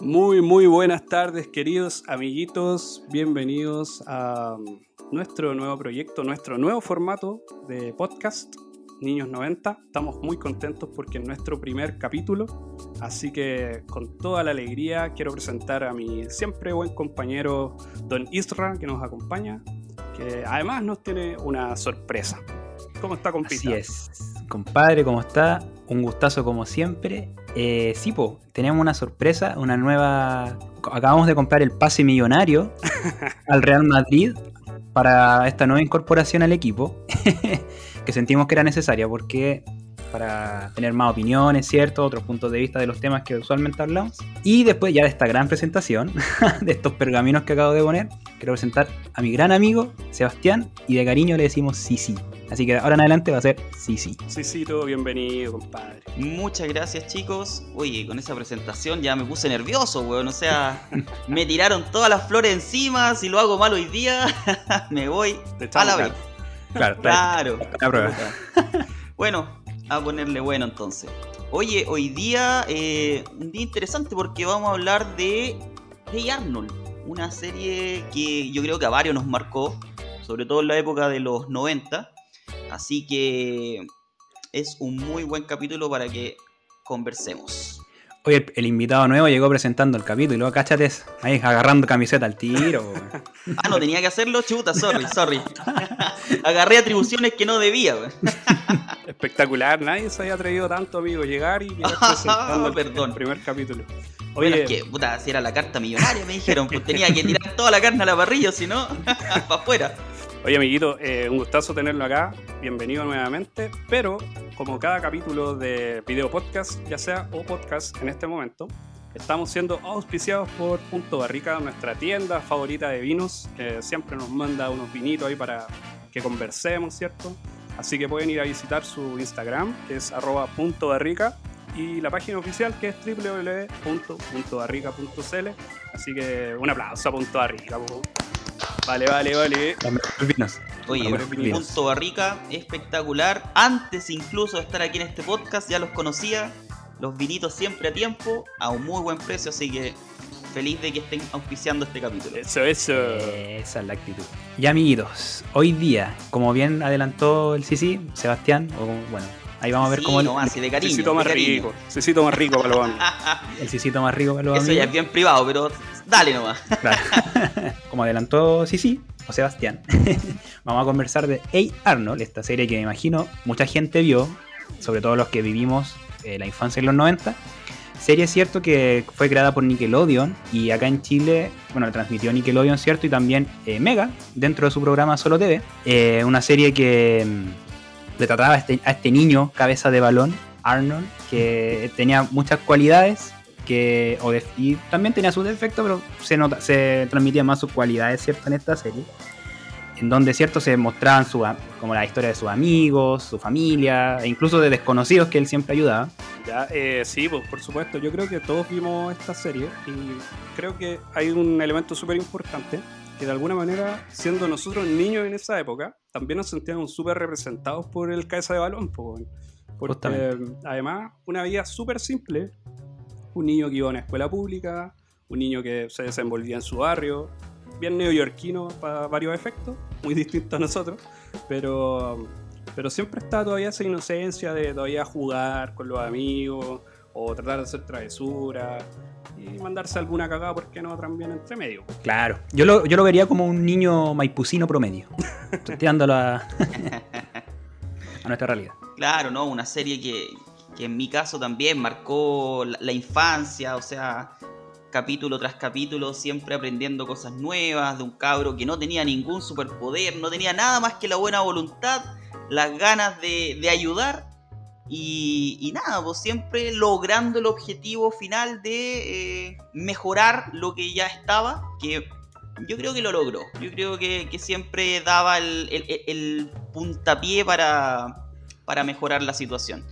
Muy, muy buenas tardes, queridos amiguitos. Bienvenidos a nuestro nuevo proyecto, nuestro nuevo formato de podcast, Niños 90. Estamos muy contentos porque es nuestro primer capítulo. Así que con toda la alegría quiero presentar a mi siempre buen compañero Don Isra, que nos acompaña, que además nos tiene una sorpresa. ¿Cómo está, compita? Así es. Compadre, ¿cómo está? Un gustazo como siempre. Eh, sí, po, tenemos una sorpresa, una nueva... Acabamos de comprar el pase millonario al Real Madrid para esta nueva incorporación al equipo, que sentimos que era necesaria porque para tener más opiniones, ¿cierto? Otros puntos de vista de los temas que usualmente hablamos. Y después ya de esta gran presentación, de estos pergaminos que acabo de poner, quiero presentar a mi gran amigo Sebastián y de cariño le decimos sí sí. Así que ahora en adelante va a ser sí sí. Sí, sí, todo bienvenido, compadre. Muchas gracias, chicos. Oye, con esa presentación ya me puse nervioso, weón. O sea, me tiraron todas las flores encima. Si lo hago mal hoy día, me voy a la vez. Claro, Claro. La prueba. Bueno, a ponerle bueno entonces. Oye, hoy día eh, un día interesante porque vamos a hablar de Hey Arnold, una serie que yo creo que a varios nos marcó, sobre todo en la época de los 90. Así que es un muy buen capítulo para que conversemos. Oye, el, el invitado nuevo llegó presentando el capítulo y luego cáchate ahí agarrando camiseta al tiro. Ah, no tenía que hacerlo, chuta, sorry, sorry. Agarré atribuciones que no debía. Espectacular, nadie se había atrevido tanto, amigo, llegar y llegar presentando el- Perdón. el primer capítulo. Bueno, Oye, es que, puta, si era la carta millonaria, me dijeron, pues tenía que tirar toda la carne a la parrilla, si no, para afuera. Oye, amiguito, eh, un gustazo tenerlo acá. Bienvenido nuevamente. Pero, como cada capítulo de video podcast, ya sea o podcast en este momento, estamos siendo auspiciados por Punto Barrica, nuestra tienda favorita de vinos, que siempre nos manda unos vinitos ahí para que conversemos, ¿cierto? Así que pueden ir a visitar su Instagram, que es arroba punto barrica, y la página oficial, que es www.puntobarrica.cl. Así que un aplauso a Punto Barrica. po. Vale, vale, vale. Los mejores vinos. Oye, bienvenidos. Punto Barrica, espectacular. Antes incluso de estar aquí en este podcast, ya los conocía. Los vinitos siempre a tiempo, a un muy buen precio, así que feliz de que estén auspiciando este capítulo. Eso, eso. Esa es la actitud. Y amiguitos, hoy día, como bien adelantó el Sisi, Sebastián, o bueno, ahí vamos a ver Sí, cómo el, nomás, de cariño. Cecito más de cariño. rico. Cecito más rico para los amigos. el Sisito más rico que los Eso ya es bien privado, pero dale nomás. Claro. como adelantó Sisi o Sebastián, vamos a conversar de Hey Arnold, esta serie que me imagino mucha gente vio, sobre todo los que vivimos eh, la infancia en los 90. Serie es cierto que fue creada por Nickelodeon y acá en Chile, bueno, la transmitió Nickelodeon, cierto, y también eh, Mega dentro de su programa Solo TV. Eh, una serie que mm, le trataba a este, a este niño cabeza de balón, Arnold, que tenía muchas cualidades que y también tenía sus defectos, pero se nota, se transmitían más sus cualidades, ¿cierto? En esta serie. En donde, ¿cierto? Se mostraban su, como la historia de sus amigos, su familia, e incluso de desconocidos que él siempre ayudaba. Ya, eh, sí, pues, por supuesto. Yo creo que todos vimos esta serie y creo que hay un elemento súper importante que de alguna manera, siendo nosotros niños en esa época, también nos sentíamos súper representados por el cabeza de balón. porque Justamente. además, una vida súper simple. Un niño que iba a una escuela pública, un niño que se desenvolvía en su barrio, bien neoyorquino para varios efectos, muy distinto a nosotros, pero, pero siempre está todavía esa inocencia de todavía jugar con los amigos o tratar de hacer travesuras y mandarse alguna cagada, porque no? También entre medio. Claro. Yo lo, yo lo vería como un niño maipucino promedio. Tirándolo a, a nuestra realidad. Claro, ¿no? Una serie que, que en mi caso también marcó la, la infancia, o sea, capítulo tras capítulo, siempre aprendiendo cosas nuevas de un cabro que no tenía ningún superpoder, no tenía nada más que la buena voluntad, las ganas de, de ayudar y, y nada, pues siempre logrando el objetivo final de eh, mejorar lo que ya estaba, que yo creo que lo logró. Yo creo que, que siempre daba el, el- el- el puntapié para, para mejorar la situación.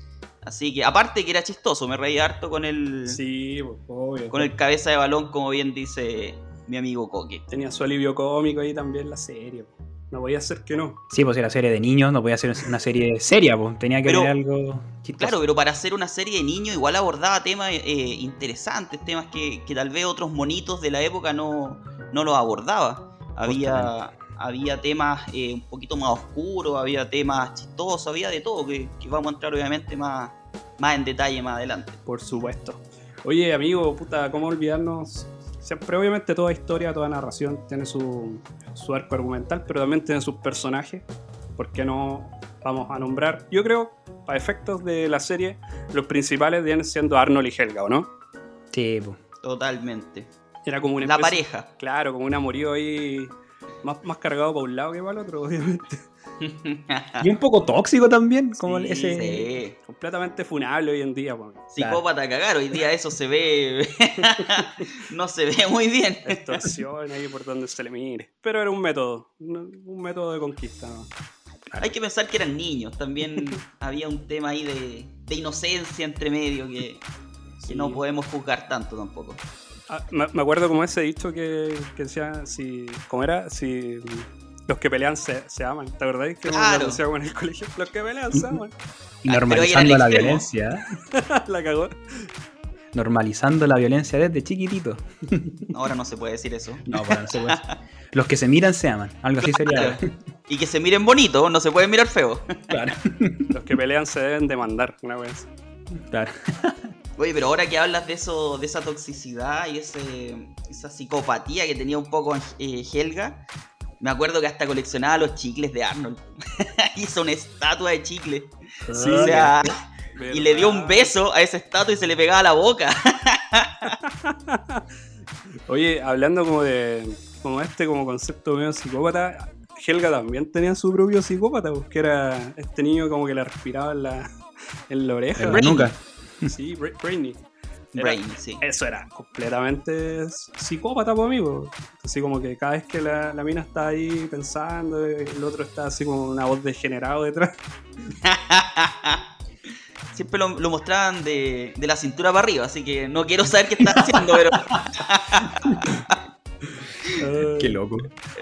Así que, aparte que era chistoso, me reí harto con el, Sí, pues, obvio. con el cabeza de balón, como bien dice mi amigo Coque. Tenía su alivio cómico ahí también la serie. No podía ser que no. Sí, pues era serie de niños, no podía ser una serie seria, pues tenía que Pero- tener algo chistoso. Claro, pero para hacer una serie de niños igual abordaba temas eh, interesantes, temas que, que tal vez otros monitos de la época no, no los abordaba. Había, había temas eh, un poquito más oscuros, había temas chistosos, había de todo, que, que vamos a entrar obviamente más, más en detalle más adelante. Por supuesto. Oye, amigo, puta, ¿cómo olvidarnos? Siempre, obviamente, toda historia, toda narración tiene su, su arco argumental, pero también tiene sus personajes. ¿Por qué no vamos a nombrar? Yo creo, para efectos de la serie, los principales vienen siendo Arnold y Helga, ¿o no? Sí, pues. Totalmente. Era como una La pareja. Claro, como un amorío ahí más, más cargado para un lado que para el otro, obviamente. Y un poco tóxico también, como Sí, ese... Sí. Completamente funable hoy en día. Psicópata a cagar, hoy día eso se ve. no se ve muy bien. Extorsión ahí por donde se le mire. Pero era un método, un método de conquista, ¿no? Hay que pensar que eran niños, también había un tema ahí de, de inocencia entre medio que, no podemos juzgar tanto tampoco. Ah, me, me acuerdo como ese dicho que, que decía, si, ¿cómo era? Si los que pelean se, se aman. ¿Te acordás que Claro. en el colegio? Los que pelean se aman. Y normalizando la extremo. violencia. la cagó. Normalizando la violencia desde chiquitito. Ahora no se puede decir eso. No, bueno, no se puede. Los que se miran se aman. Algo así sería. Claro. Y que se miren bonito, no se pueden mirar feo. Claro. Los que pelean se deben demandar, una vez. claro. Oye, pero ahora que hablas de eso, de esa toxicidad y ese, esa psicopatía que tenía un poco eh, Helga, me acuerdo que hasta coleccionaba los chicles de Arnold. Hizo una estatua de chicle. Sí, o sea, ¿verdad? y le dio un beso a esa estatua y se le pegaba la boca. Oye, hablando como de como este como concepto medio psicópata, Helga también tenía su propio psicópata, porque era este niño como que le respiraba en la, en la oreja. En la nuca. Sí, Bra- Brainy. Era- Brain, sí. Eso era completamente psicópata por mí. po. Así como que cada vez que la, la mina está ahí pensando, el otro está así como una voz degenerado detrás. Siempre lo, lo mostraban de, de la cintura para arriba, así que no quiero saber qué está haciendo, pero Qué loco.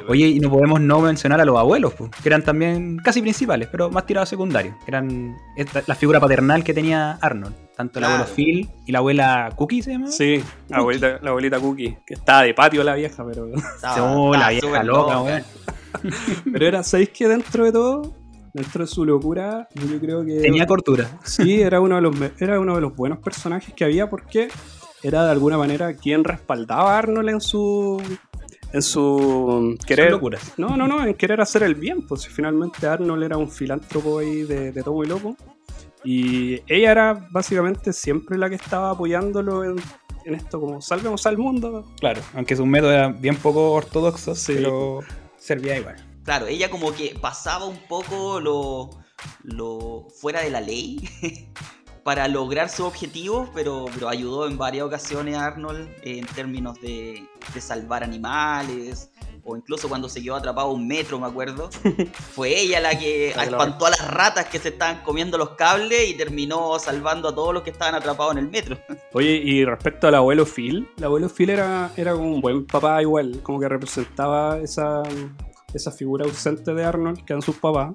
Oye, y no podemos no mencionar a los abuelos, pues, que eran también casi principales, pero más tirados a secundarios. Eran esta- la figura paternal que tenía Arnold. Tanto el Claro. abuelo Phil y la abuela Cookie se llama. Sí, la abuelita, la abuelita Cookie, que estaba de patio la vieja, pero, estaba, Oh, la vieja loca, weón. pero era, ¿sabéis que dentro de todo, dentro de su locura, yo creo que Tenía cortura. sí, era uno de los era uno de los buenos personajes que había porque era de alguna manera quien respaldaba a Arnold en su en su querer locuras. No, no, no, en querer hacer el bien, pues si finalmente Arnold era un filántropo ahí de, de todo muy loco. Y ella era básicamente siempre la que estaba apoyándolo en, en esto, como salvemos al mundo. Claro, aunque sus métodos eran bien poco ortodoxos, Sí. pero servía igual. Claro, ella como que pasaba un poco lo, lo fuera de la ley para lograr su objetivo, pero, pero ayudó en varias ocasiones a Arnold en términos de, de salvar animales, o incluso cuando se quedó atrapado un metro, me acuerdo. Fue ella la que espantó a las ratas que se estaban comiendo los cables y terminó salvando a todos los que estaban atrapados en el metro. Oye, y respecto al abuelo Phil, el abuelo Phil era, era como un buen papá igual, como que representaba esa, esa figura ausente de Arnold que eran sus papás.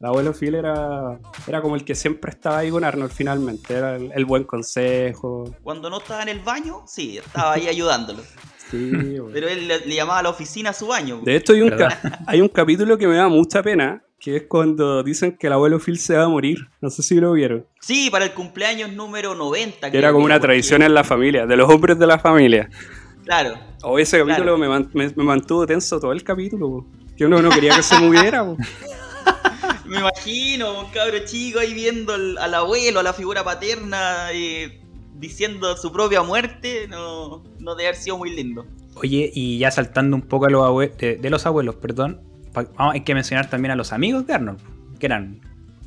El abuelo Phil era, era como el que siempre estaba ahí con Arnold finalmente, era el, el buen consejo. Cuando no estaba en el baño, sí, estaba ahí ayudándolo. Sí. Pero él le, le llamaba a la oficina a su baño. De hecho, hay un, hay un capítulo que me da mucha pena, que es cuando dicen que el abuelo Phil se va a morir. No sé si lo vieron. Sí, para el cumpleaños número 90. Que era como una tradición en la familia, de los hombres de la familia. Claro. O ese capítulo Claro. me, man- me- me mantuvo tenso todo el capítulo. po. Que uno no quería que se muriera. po. Me imagino un cabro chico ahí viendo al, al abuelo, a la figura paterna, eh, diciendo su propia muerte. No, no debe haber sido muy lindo. Oye, y ya saltando un poco a los abue- de, de los abuelos, perdón, vamos, hay que mencionar también a los amigos de Arnold, que eran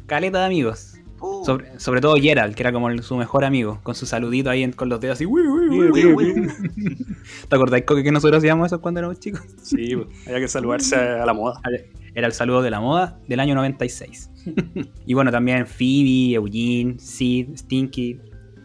caleta de amigos. Uh, Sobre, sobre todo Gerald, que era como el- su mejor amigo, con su saludito ahí en- con los dedos así. "Uy, uy, uy". uy, uy. ¿Te acordáis Coque, que nosotros hacíamos eso cuando éramos chicos? Sí, po. había que saludarse a la moda. Era el saludo de la moda del año 96. y bueno, también Phoebe, Eugene, Sid, Stinky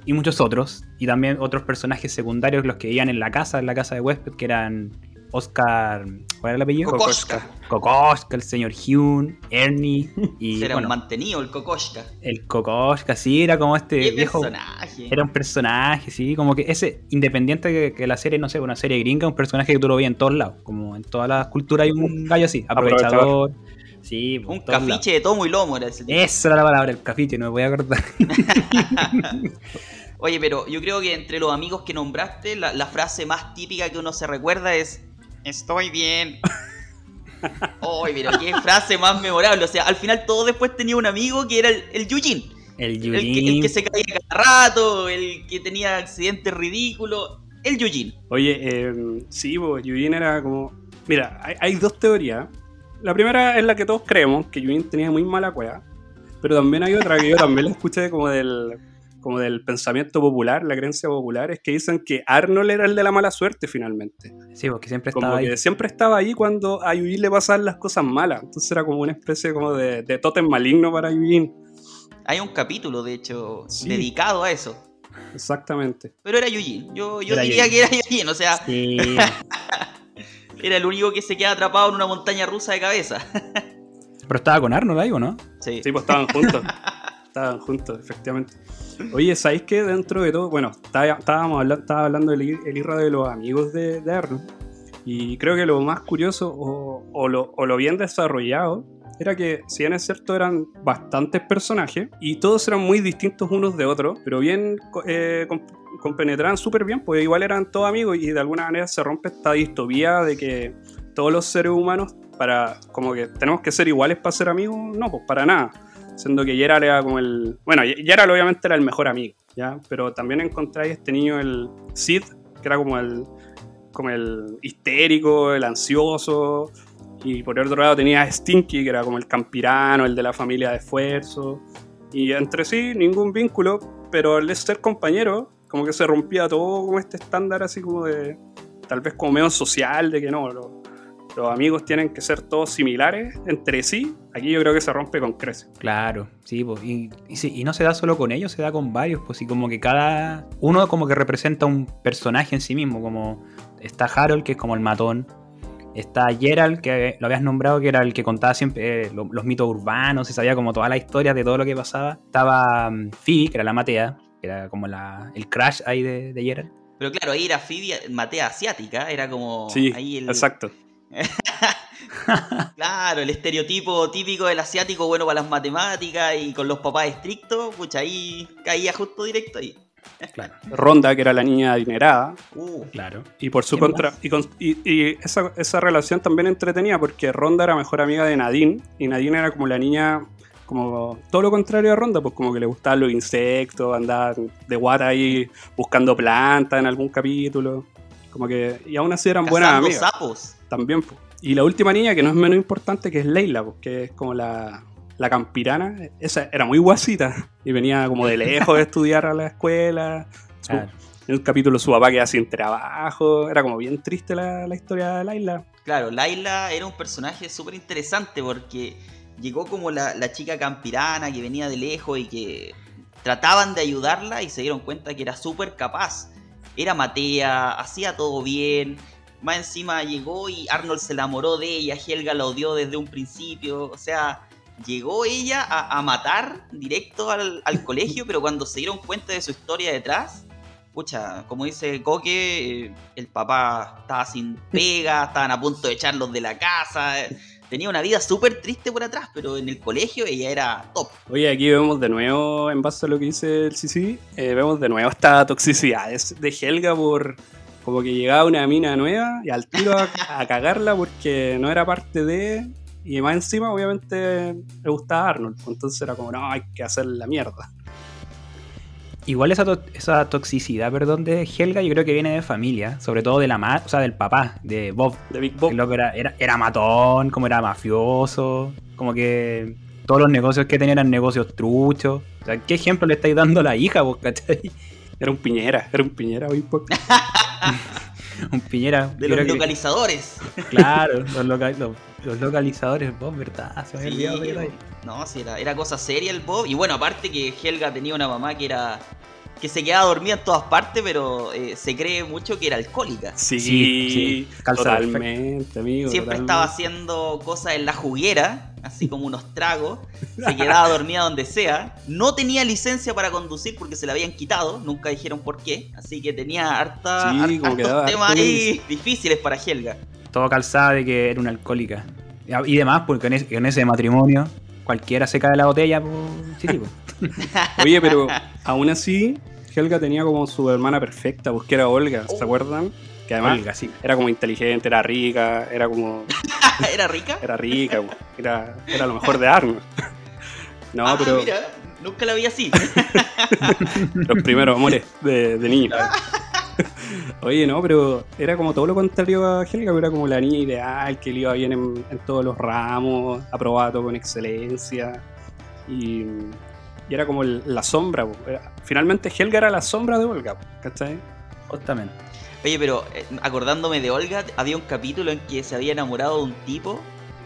y muchos otros. Y también otros personajes secundarios, los que vivían en la casa, en la casa de huésped, que eran Oscar. ¿Cuál era el apellido? Kokoschka. Kokoschka, el señor Hyun, Ernie y. Era bueno, un mantenido el Kokoschka. el Kokoschka, sí, era como este viejo. personaje. Era un personaje, sí, como que ese, independiente que, que la serie, no sé, una serie gringa, un personaje que tú lo veías en todos lados. Como en todas las culturas hay un gallo así, aprovechador. Sí, por Un lados. cafiche de tomo y lomo era ese tipo. Esa era la palabra, el cafiche, no me voy a acordar. Oye, pero yo creo que entre los amigos que nombraste, la, la frase más típica que uno se recuerda es Estoy bien. Oye, pero qué frase más memorable. O sea, al final todo después tenía un amigo que era el, el Yujin. El El que, el que se caía cada rato, el que tenía accidentes ridículos. El Yujin. Oye, eh, sí, pues Yujin era como. Mira, hay, hay dos teorías. La primera es la que todos creemos, que Yujin tenía muy mala cueva. Pero también hay otra que yo también la escuché como del, como del pensamiento popular, la creencia popular, es que dicen que Arnold era el de la mala suerte finalmente. Sí, porque siempre Como estaba que ahí. siempre estaba ahí cuando a Yujin le pasaban las cosas malas. Entonces era como una especie como de, de tótem maligno para Yujin. Hay un capítulo, de hecho, Sí. dedicado a eso. Exactamente. Pero era Yujin. Yo, yo Era diría que era Yujin. O sea, Sí, era el único que se queda atrapado en una montaña rusa de cabeza. pero estaba con Arnold ahí, ¿o no? Sí. Sí, pues estaban juntos. estaban juntos, efectivamente. Oye, ¿sabéis que dentro de todo, bueno, está- estábamos hablando, estaba hablando ir- el irra de los amigos de, de Arnold, y creo que lo más curioso o, lo, bien desarrollado era que, si bien es cierto, eran bastantes personajes y todos eran muy distintos unos de otros, pero bien eh, com- compenetraban súper bien, porque igual eran todos amigos y de alguna manera se rompe esta distopía de que todos los seres humanos, para como que tenemos que ser iguales para ser amigos, no, pues para nada. Siendo que Gerard era como el. Bueno, Gerard obviamente era el mejor amigo, ¿ya? Pero también encontráis este niño, el Sid, que era como el. como el histérico, el ansioso. Y por otro lado tenía Stinky, que era como el campirano, el de la familia de esfuerzo. Y entre sí, ningún vínculo, pero al ser compañero, como que se rompía todo como este estándar así como de. tal vez como medio social, de que no, lo- los amigos tienen que ser todos similares entre sí. Aquí yo creo que se rompe con creces. Claro, sí, pues, y, y sí, y no se da solo con ellos, se da con varios, pues, y como que cada uno como que representa un personaje en sí mismo, como está Harold, que es como el matón, está Gerald, que lo habías nombrado, que era el que contaba siempre eh, lo- los mitos urbanos, y sabía como todas las historias de todo lo que pasaba, estaba mm, Phoebe, que era la Matea, que era como la, el crash ahí de, de Gerald, Pero claro, ahí era Phoebe Matea asiática, era como Sí, ahí el, exacto. claro, el estereotipo típico del asiático bueno para las matemáticas y con los papás estrictos, pucha, ahí caía justo directo ahí. claro, Ronda, que era la niña adinerada, Uh, claro. y por su ¿Quién contra. Y, con- y- y esa, esa relación también entretenía porque Ronda era mejor amiga de Nadine, y Nadine era como la niña. Como todo lo contrario a Ronda, pues como que le gustaban los insectos, andaba de guata ahí buscando plantas en algún capítulo. Como que. Y aún así eran buenas amigas. sapos. También. Y la última niña, que no es menos importante, que es Leila, pues, que es como la, la campirana. Esa era muy guasita. Y venía como de lejos de estudiar a la escuela. Su- claro. En un capítulo su papá queda sin trabajo. Era como bien triste la, la historia de Laila. Claro, Laila era un personaje súper interesante porque llegó como la, la chica campirana que venía de lejos y que trataban de ayudarla y se dieron cuenta que era súper capaz. Era Matea, hacía todo bien. Más encima llegó y Arnold se enamoró de ella, Helga la odió desde un principio. O sea, llegó ella a, matar directo al, al colegio, pero cuando se dieron cuenta de su historia detrás, pucha, como dice Coque, eh, el papá estaba sin pega, estaban a punto de echarlos de la casa. eh, Tenía una vida súper triste por atrás, pero en el colegio ella era top. Oye, aquí vemos de nuevo, en base a lo que dice el CC, eh, vemos de nuevo esta toxicidad de Helga por como que llegaba una mina nueva y al tiro a, a cagarla porque no era parte de. Y más encima, obviamente, le gustaba Arnold. Entonces era como, no, hay que hacer la mierda. Igual esa, to- esa toxicidad, perdón, de Helga, yo creo que viene de familia, sobre todo de la ma o sea, del papá, de Bob. De Big Bob. Loco era, era, era matón, como era mafioso, como que todos los negocios que tenía eran negocios truchos. O sea, ¿qué ejemplo le estáis dando a la hija, vos, cachai? Era un piñera, era un piñera Big Bob. Un piñera. De los que- localizadores. Claro, los, loca- los- los localizadores, vos, ¿verdad? Se me Sí, olvidado no, sí, era, era cosa seria el Bob. Y bueno, aparte que Helga tenía una mamá que era que se quedaba dormida en todas partes, pero eh, se cree mucho que era alcohólica. Sí, Sí, sí, amigo. Siempre totalmente. estaba haciendo cosas en la juguera, así como unos tragos. Se quedaba dormida donde sea. No tenía licencia para conducir porque se la habían quitado. Nunca dijeron por qué. Así que tenía harta, Sí, hartos temas ahí difíciles para Helga. Todo calzada de que era una alcohólica. Y demás, porque en ese, en ese matrimonio cualquiera se cae de la botella. Pues, sí, sí, pues. Oye, pero aún así, Helga tenía como su hermana perfecta, pues que era Olga, ¿se Oh. acuerdan? Que además Olga, sí. era como inteligente, era rica, era como. ¿Era rica? Era rica, pues, era, era lo mejor de Arnold. No, Ah, pero mira, nunca la vi así. los primeros amores de, de niño. Oye, no, pero era como todo lo contrario a Helga, pero era como la niña ideal, que le iba bien en, en todos los ramos, aprobaba todo con excelencia. Y, y era como el- la sombra. Era- finalmente Helga era la sombra de Olga, ¿cachai? Justamente. Oye, pero eh, acordándome de Olga, había un capítulo en que se había enamorado de un tipo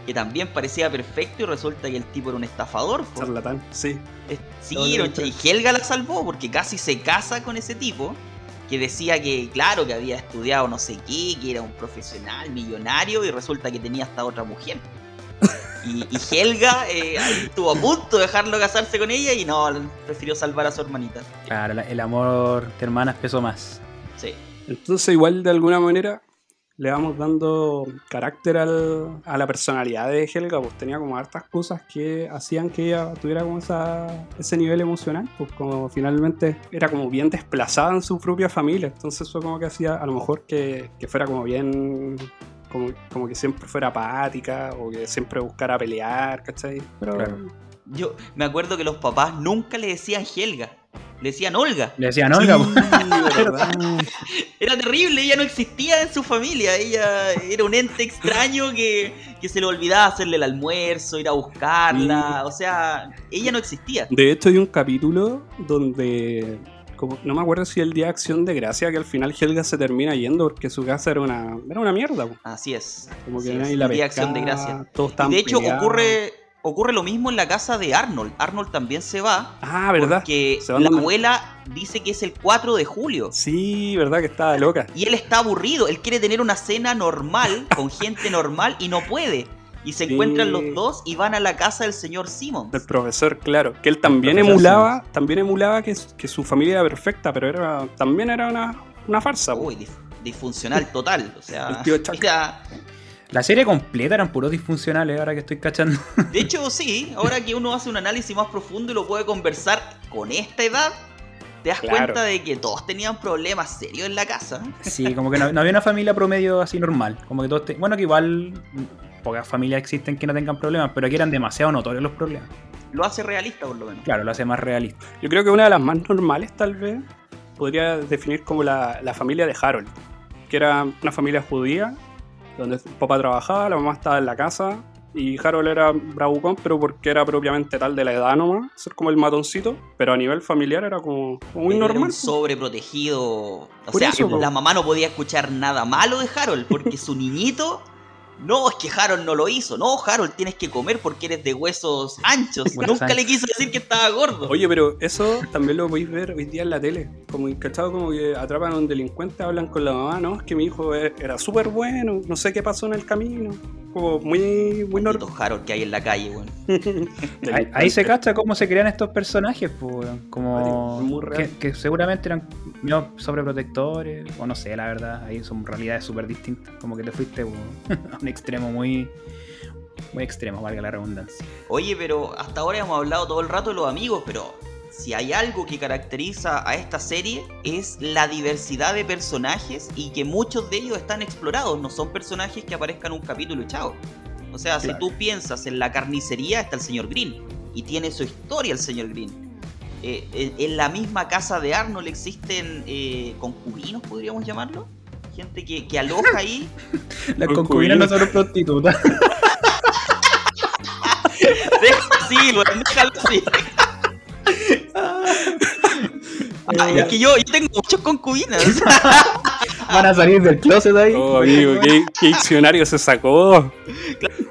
que también parecía perfecto y resulta que el tipo era un estafador. po. Charlatán, sí. Es- Sí, era y Helga la salvó porque casi se casa con ese tipo que decía que, claro, que había estudiado no sé qué, que era un profesional millonario y resulta que tenía hasta otra mujer. Y, y Helga eh, ahí estuvo a punto de dejarlo casarse con ella y no, prefirió salvar a su hermanita. Claro, la- el amor de hermanas pesó más. Sí. Entonces, igual de alguna manera le vamos dando carácter al- a la personalidad de Helga, pues tenía como hartas cosas que hacían que ella tuviera como esa, ese nivel emocional, pues como finalmente era como bien desplazada en su propia familia, entonces eso como que hacía a lo mejor que, que fuera como bien... Como, como que siempre fuera apática o que siempre buscara pelear, ¿cachai? Pero Claro. Yo me acuerdo que los papás nunca le decían Helga, le decían Olga. Le decían Olga, Sí. ¿verdad? Era terrible, ella no existía en su familia, ella era un ente extraño que, que se le olvidaba hacerle el almuerzo, ir a buscarla, o sea, ella no existía. De hecho, hay un capítulo donde. Como, no me acuerdo si el día de acción de gracia, que al final Helga se termina yendo porque su casa era una, era una mierda. po. Así es. Como que es, la el día de acción de gracia. Y de hecho peleados. ocurre, ocurre lo mismo en la casa de Arnold. Arnold también se va Ah, ¿verdad? porque la abuela dice que es el 4 de julio. Sí, ¿verdad? Que estaba loca. Y él está aburrido, él quiere tener una cena normal, con gente normal, y no puede. Y se Sí. encuentran los dos y van a la casa del señor Simmons. Del profesor, claro. Que él también emulaba, también emulaba que, que su familia era perfecta, pero era también era una, una farsa. Uy, dif- disfuncional total. O sea, El tío Chuck. era- La serie completa eran puros disfuncionales, ahora que estoy cachando. de hecho, sí, ahora que uno hace un análisis más profundo y lo puede conversar con esta edad, te das Claro. cuenta de que todos tenían problemas serios en la casa. Sí, como que no, no había una familia promedio así normal. Como que todos te- Bueno, que igual pocas familias existen que no tengan problemas, pero aquí eran demasiado notorios los problemas. Lo hace realista, por lo menos. Claro, lo hace más realista. Yo creo que una de las más normales, tal vez, podría definir como la, la familia de Harold, que era una familia judía, donde el papá trabajaba, la mamá estaba en la casa, y Harold era bravucón, pero porque era propiamente tal de la edad nomás, ser como el matoncito, pero a nivel familiar era como, muy Era normal. un sobreprotegido. O Por sea, eso, la mamá no podía escuchar nada malo de Harold porque su niñito. No, es que Harold no lo hizo. No, Harold, tienes que comer porque eres de huesos anchos. Nunca le quiso decir que estaba gordo. Oye, pero eso también lo podéis ver hoy día en la tele. Como ¿cachado? como que atrapan a un delincuente, hablan con la mamá, no, es que mi hijo e- era súper bueno, no sé qué pasó en el camino. Como muy, muy normal. Harold que hay en la calle, weón. Ahí, ahí se cacha cómo se crean estos personajes, pues, weón. como que, que seguramente eran medio sobreprotectores, o no sé, la verdad, ahí son realidades súper distintas, como que te fuiste a un extremo muy, muy extremo, valga la redundancia. Oye, pero hasta ahora hemos hablado todo el rato de los amigos, pero si hay algo que caracteriza a esta serie es la diversidad de personajes y que muchos de ellos están explorados, no son personajes que aparezcan en un capítulo y chao. O sea, Claro. si tú piensas en la carnicería está el señor Green y tiene su historia el señor Green. Eh, en, en la misma casa de Arnold existen eh, concubinos, podríamos llamarlo. Gente que, que aloja ahí. Las Concubinas. no son prostitutas. sí, weón, déjalo así. Ah, es que yo, yo tengo muchos concubinas. Van a salir del closet ahí. Oh, amigo, ¿qué, qué diccionario se sacó?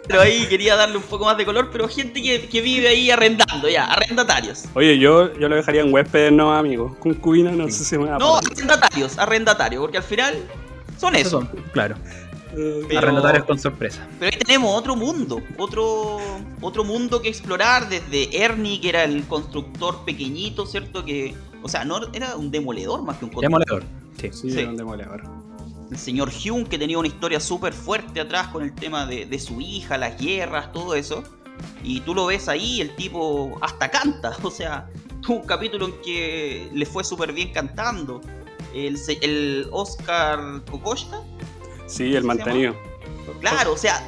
Pero ahí quería darle un poco más de color, pero gente que, que vive ahí arrendando, ya, arrendatarios. Oye, yo, yo lo dejaría en huéspedes, no, amigo. Concubina, no sé si me va a No, arrendatarios, arrendatarios, porque al final son Esos eso. claro. Pero- Arrendatarios con sorpresa. Pero ahí tenemos otro mundo, otro, otro mundo que explorar, desde Ernie, que era el constructor pequeñito, ¿cierto? Que, o sea, no era un demoledor más que un constructor. Demoledor. Sí. Sí, Sí. era un demoledor. El señor Hume, que tenía una historia súper fuerte atrás con el tema de, de su hija, las guerras, todo eso. Y tú lo ves ahí, el tipo hasta canta. O sea, tuvo un capítulo en que le fue súper bien cantando. El, el Oscar Kokoschka, Sí, el mantenido. Claro, o sea,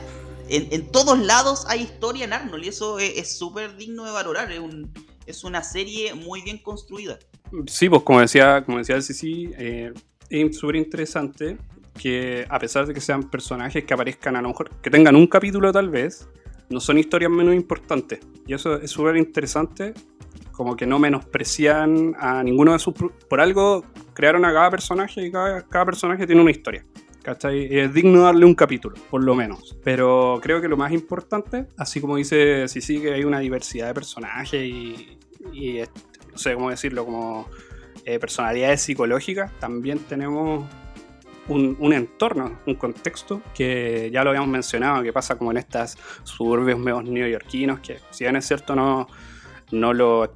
en, en todos lados hay historia en Arnold y eso es súper digno de valorar. Es, un- es una serie muy bien construida. Sí, pues como decía, como decía el Sisi, eh, es súper interesante que a pesar de que sean personajes que aparezcan a lo mejor, que tengan un capítulo tal vez, no son historias menos importantes. Y eso es súper interesante, como que no menosprecian a ninguno de sus... Por algo crearon a cada personaje y cada, cada personaje tiene una historia. ¿Cachai? Es digno darle un capítulo, por lo menos. Pero creo que lo más importante, así como dice Sisi, que hay una diversidad de personajes y, y no sé cómo decirlo, como eh, personalidades psicológicas, también tenemos un, un entorno, un contexto que ya lo habíamos mencionado, que pasa como en estas suburbios medio neoyorquinos, que si bien es cierto no, no lo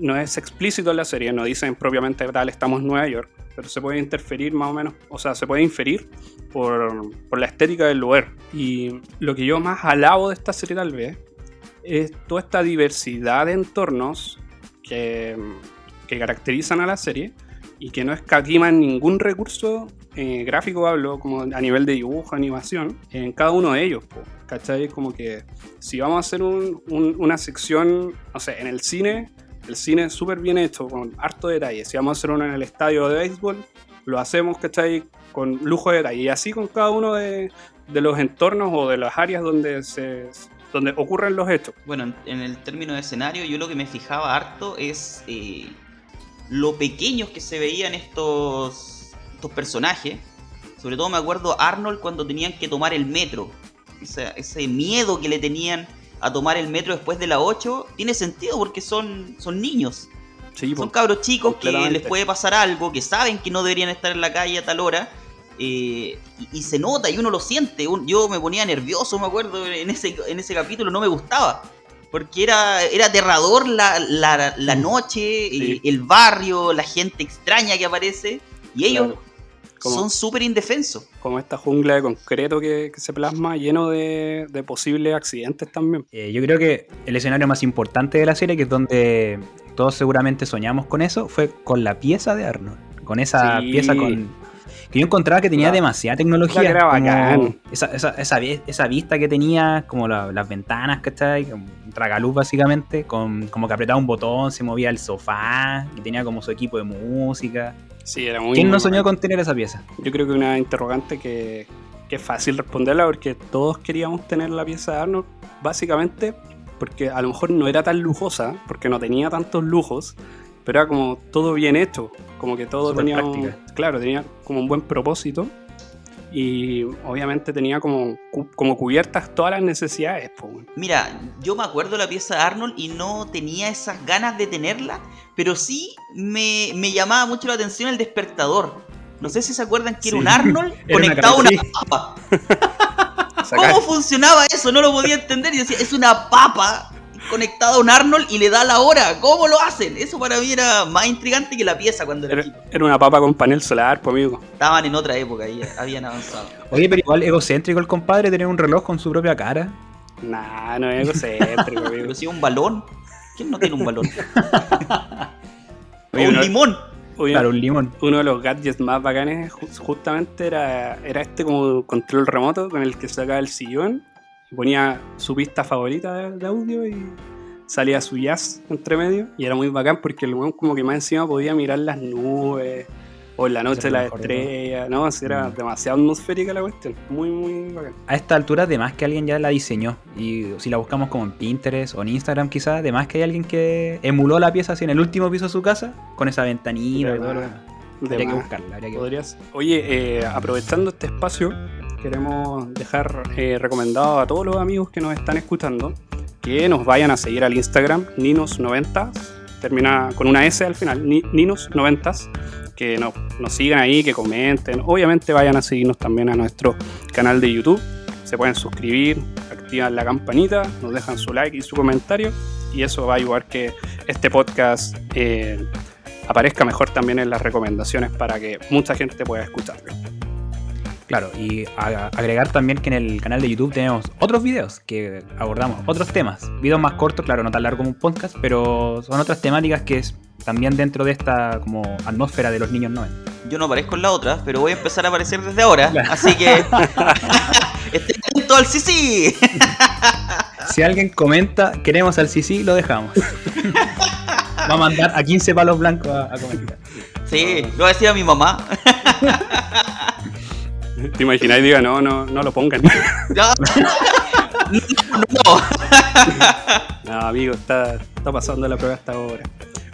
no es explícito en la serie, no dicen propiamente tal estamos en Nueva York, pero se puede interferir más o menos, o sea, se puede inferir por, por la estética del lugar. Y lo que yo más alabo de esta serie tal vez es toda esta diversidad de entornos que, que caracterizan a la serie y que no escatiman ningún recurso eh, gráfico, hablo como a nivel de dibujo, animación, en cada uno de ellos. po, ¿Cachai? Como que si vamos a hacer un- un- una sección, no sé, en el cine, el cine es súper bien hecho, con harto detalle. Si vamos a hacer uno en el estadio de béisbol, lo hacemos, ¿cachai? Con lujo de detalle. Y así con cada uno de, de los entornos o de las áreas donde, se, donde ocurren los hechos. Bueno, en, el término de escenario, yo lo que me fijaba harto es eh, lo pequeños que se veían estos, estos personajes. Sobre todo me acuerdo Arnold cuando tenían que tomar el metro. Ese miedo que le tenían a tomar el metro después de la 8 tiene sentido porque son, son niños. Sí, Son cabros chicos que les puede pasar algo, que saben que no deberían estar en la calle a tal hora. eh, y, y se nota y uno lo siente. Un- yo me ponía nervioso, me acuerdo, en ese, en ese capítulo no me gustaba. Porque era, era aterrador la, la, la noche, Sí. el barrio, la gente extraña que aparece. Y ellos Claro. Como- son súper indefensos. como esta jungla de concreto que, que se plasma lleno de, de posibles accidentes también. Eh, yo creo que el escenario más importante de la serie, que es donde todos seguramente soñamos con eso, fue con la pieza de Arnold. Con esa Sí. pieza con. Que yo encontraba que tenía La- demasiada tecnología. la que era como bacán. Esa, esa, esa, esa vista que tenía, como la- las ventanas, ¿cachai? Un tragaluz básicamente, con, como que apretaba un botón, se movía el sofá, y tenía como su equipo de música. Sí, era muy... ¿Quién no soñó con tener esa pieza? Yo creo que una interrogante que, que es fácil responderla porque todos queríamos tener la pieza de Arnold, básicamente porque a lo mejor no era tan lujosa, porque no tenía tantos lujos, pero era como todo bien hecho, como que todo tenía, práctica. claro, tenía como un buen propósito y obviamente tenía como, como cubiertas todas las necesidades. po. Mira, yo me acuerdo de la pieza de Arnold y no tenía esas ganas de tenerla, pero sí me, me llamaba mucho la atención el despertador. No sé si se acuerdan que era un Arnold Era una conectado a una papa. ¿Cómo funcionaba eso? No lo podía entender. Y decía, es una papa conectada a un Arnold y le da la hora. ¿Cómo lo hacen? Eso para mí era más intrigante que la pieza cuando era Era, una papa con panel solar, pues amigo. Estaban en otra época y habían avanzado. Oye, pero igual egocéntrico el compadre tener un reloj con su propia cara. Nah, no es egocéntrico, amigo. Pero si un balón. ¿Quién no tiene un balón? o un limón. Oye, Claro, un limón. uno de los gadgets más bacanes ju- justamente era, era este como control remoto con el que sacaba el sillón ponía su pista favorita de, de audio y salía su jazz entre medio y era muy bacán porque el weón como que más encima podía mirar las nubes o en la noche Eso es lo las mejor de todo. estrellas, no, Así era Mm. demasiado atmosférica la cuestión, muy muy bacán. A esta altura, de más que alguien ya la diseñó. Y si la buscamos como en Pinterest o en Instagram, quizás, de más que hay alguien que emuló la pieza así en el último piso de su casa, con esa ventanita y todo Habría que buscarla. habría que Podrías. Oye, eh, aprovechando este espacio, queremos dejar eh, recomendado a todos los amigos que nos están escuchando que nos vayan a seguir al Instagram, Ninos90, termina con una S al final, Ni- Ninos90, que nos, nos sigan ahí, que comenten. Obviamente vayan a seguirnos también a nuestro canal de YouTube, se pueden suscribir, activan la campanita, nos dejan su like y su comentario, y eso va a ayudar que este podcast eh, aparezca mejor también en las recomendaciones para que mucha gente pueda escucharlo. Claro, y agregar también que en el canal de YouTube tenemos otros videos que abordamos otros temas. Videos más cortos, claro, no tan largos como un podcast, pero son otras temáticas que es también dentro de esta como atmósfera de los niños 90. Yo no aparezco en la otra, pero voy a empezar a aparecer desde ahora. Claro. Así que. Estén atentos al CC. Si alguien comenta, queremos al CC, lo dejamos. Va a mandar a 15 palos blancos a, a comentar. Sí, lo decía mi mamá. ¿Te imaginas y diga, no, no, no lo pongan? No, no. no, amigo, está, está pasando la prueba hasta ahora.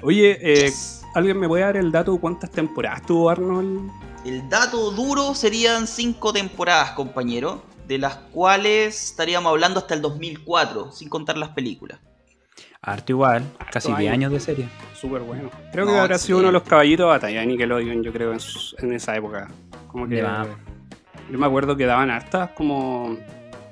Oye, eh, Yes. ¿alguien me puede dar el dato de cuántas temporadas tuvo Arnold? El dato duro serían cinco temporadas, compañero, de las cuales estaríamos hablando hasta el 2004, sin contar las películas. Harto igual, casi Harto 10 años. años de serie. Súper bueno. Creo No, que habrá sí. sido uno de los caballitos de batalla de Nickelodeon, yo creo, en, en esa época. Como que. De más. Yo me acuerdo que daban hartas como.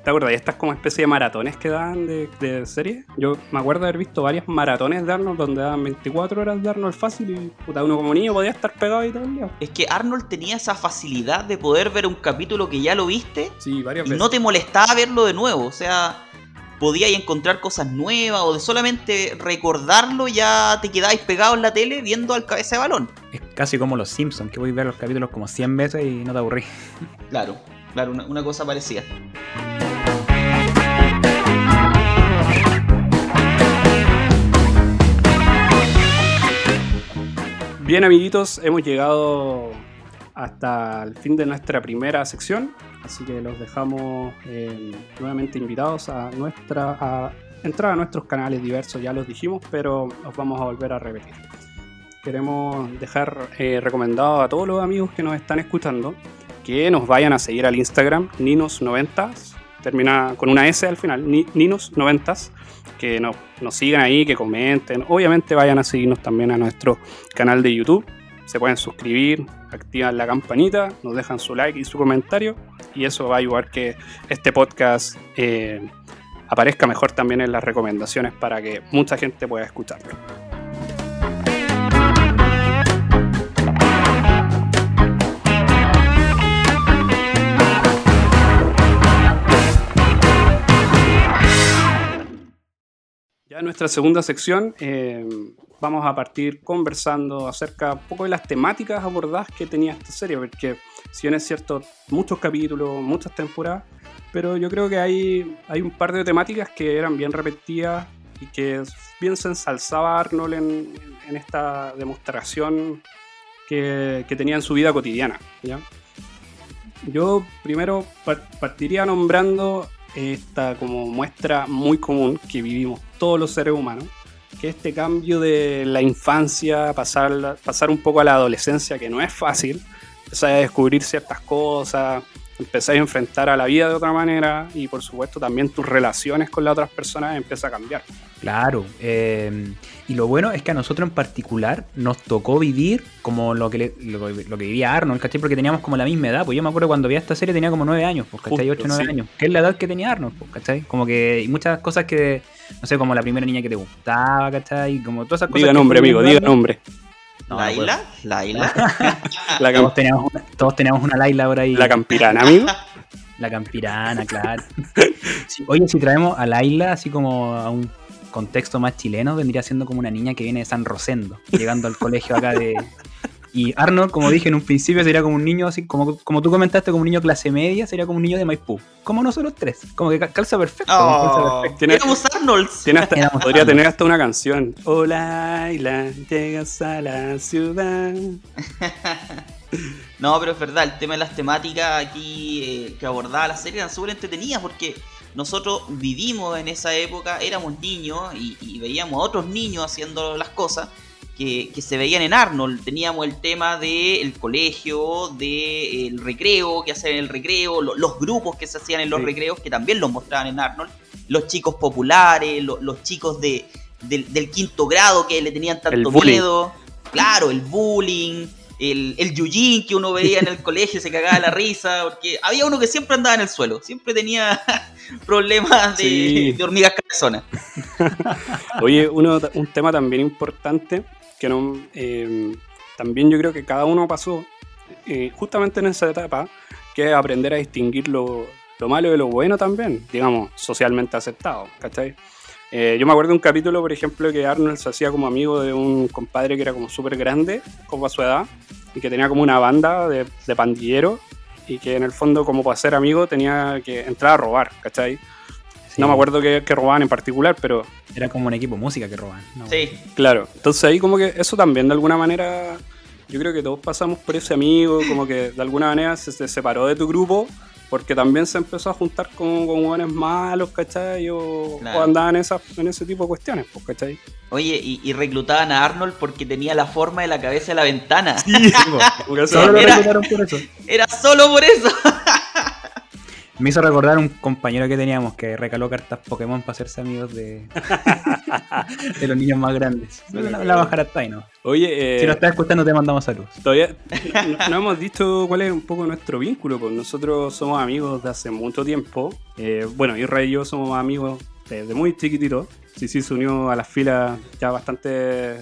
¿Te acuerdas? Estas como especie de maratones que daban de, de serie. Yo me acuerdo de haber visto varias maratones de Arnold donde daban 24 horas de Arnold fácil y puta, uno como niño podía estar pegado ahí todo el día. Es que Arnold tenía esa facilidad de poder ver un capítulo que ya lo viste Sí, varias y veces. no te molestaba verlo de nuevo. O sea, podías encontrar cosas nuevas o de solamente recordarlo ya te quedabais pegado en la tele viendo al cabeza de balón. Es casi como los Simpsons, que voy a ver los capítulos como 100 veces y no te aburrís. Claro, claro, una, una cosa parecida. Bien, amiguitos, hemos llegado hasta el fin de nuestra primera sección, así que los dejamos eh, nuevamente invitados a nuestra a entrar a nuestros canales diversos, ya los dijimos, pero los vamos a volver a repetir. Queremos dejar eh, recomendado a todos los amigos que nos están escuchando que nos vayan a seguir al Instagram, Ninos90, termina con una S al final, Ni- Ninos90, que nos, nos sigan ahí, que comenten. Obviamente vayan a seguirnos también a nuestro canal de YouTube. Se pueden suscribir, activan la campanita, nos dejan su like y su comentario. Y eso va a ayudar que este podcast eh, aparezca mejor también en las recomendaciones para que mucha gente pueda escucharlo. Ya nuestra segunda sección eh, vamos a partir conversando acerca un poco de las temáticas abordadas que tenía esta serie, porque si bien es cierto, muchos capítulos, muchas temporadas, pero yo creo que hay, hay un par de temáticas que eran bien repetidas y que bien se ensalzaba Arnold en, en esta demostración que, que tenía en su vida cotidiana. ¿ya? Yo primero par- partiría nombrando esta como muestra muy común que vivimos todos los seres humanos, que este cambio de la infancia, pasar, pasar un poco a la adolescencia, que no es fácil, empezar a descubrir ciertas cosas, empezar a enfrentar a la vida de otra manera y por supuesto también tus relaciones con las otras personas empiezan a cambiar. Claro, eh, y lo bueno es que a nosotros en particular nos tocó vivir como lo que, le- lo, lo que vivía Arnold, ¿cachai? Porque teníamos como la misma edad, pues yo me acuerdo cuando vi esta serie tenía como 9 años, pues, ¿cachai? Justo, 8 9 sí. años, que es la edad que tenía Arnold, pues, ¿cachai? Como que, y muchas cosas que, no sé, como la primera niña que te gustaba, ¿cachai? Como todas esas cosas. Diga nombre, amigo, diga nombre. No, no ¿Laila? ¿Laila? La, Todos teníamos, una, todos teníamos una Laila por ahí. la campirana, amigo. La campirana, claro. Sí, oye, si traemos a Laila así como a un contexto más chileno, vendría siendo como una niña que viene de San Rosendo, llegando al colegio acá de... Y Arnold, como dije en un principio, sería como un niño, así como, como tú comentaste, como un niño clase media, sería como un niño de Maipú. Como nosotros tres. Como que ca- calza perfecto. Oh, perfecto. Tiene- éramos Arnolds. Tiene hasta- Éramos podría Arnold. tener hasta una canción. Hola, Laila, llegas a la ciudad. No, pero es verdad, el tema de las temáticas aquí eh, que abordaba la serie eran súper entretenidas porque nosotros vivimos en esa época, éramos niños y, y veíamos a otros niños haciendo las cosas que, que se veían en Arnold. Teníamos el tema del colegio, del recreo, que hacían en el recreo, lo- los grupos que se hacían en los Sí. recreos, que también los mostraban en Arnold, los chicos populares, lo- los chicos de, del, del quinto grado que le tenían tanto miedo, claro, el bullying. El, el yujin que uno veía en el colegio se cagaba de la risa, porque había uno que siempre andaba en el suelo, siempre tenía problemas de, Sí. de hormigas cabezonas. Oye, uno, un tema también importante que eh, también yo creo que cada uno pasó eh, justamente en esa etapa, que es aprender a distinguir lo, lo malo de lo bueno también, digamos, socialmente aceptado, ¿cachai? Eh, yo me acuerdo de un capítulo, por ejemplo, que Arnold se hacía como amigo de un compadre que era como súper grande, como a su edad, y que tenía como una banda de, de pandilleros, y que en el fondo, como para ser amigo, tenía que entrar a robar, ¿cachai? Sí, No me acuerdo qué, qué robaban en particular, pero Era como un equipo de música que roban. ¿no? Sí, Claro, entonces ahí como que eso también de alguna manera, yo creo que todos pasamos por ese amigo, como que de alguna manera se, se separó de tu grupo porque también se empezó a juntar con, con hueones malos, ¿cachai? O, Claro. o andaban en, esas- en ese tipo de cuestiones, pues, ¿cachai? Oye, y, y reclutaban a Arnold porque tenía la forma de la cabeza de la ventana. Sí, po. Porque eso- Solo lo Era- reclutaron por eso. Era solo por eso. Me hizo recordar un compañero que teníamos que recaló cartas Pokémon para hacerse amigos de, de los niños más grandes. La, la bajar hasta ahí, ¿no? Oye, eh, Si nos estás escuchando, te mandamos saludos. todavía no, no hemos dicho cuál es un poco nuestro vínculo, pues nosotros somos amigos de hace mucho tiempo. Eh, bueno, Israel y yo somos amigos desde muy chiquititos. Sí, sí, se unió a las filas ya bastante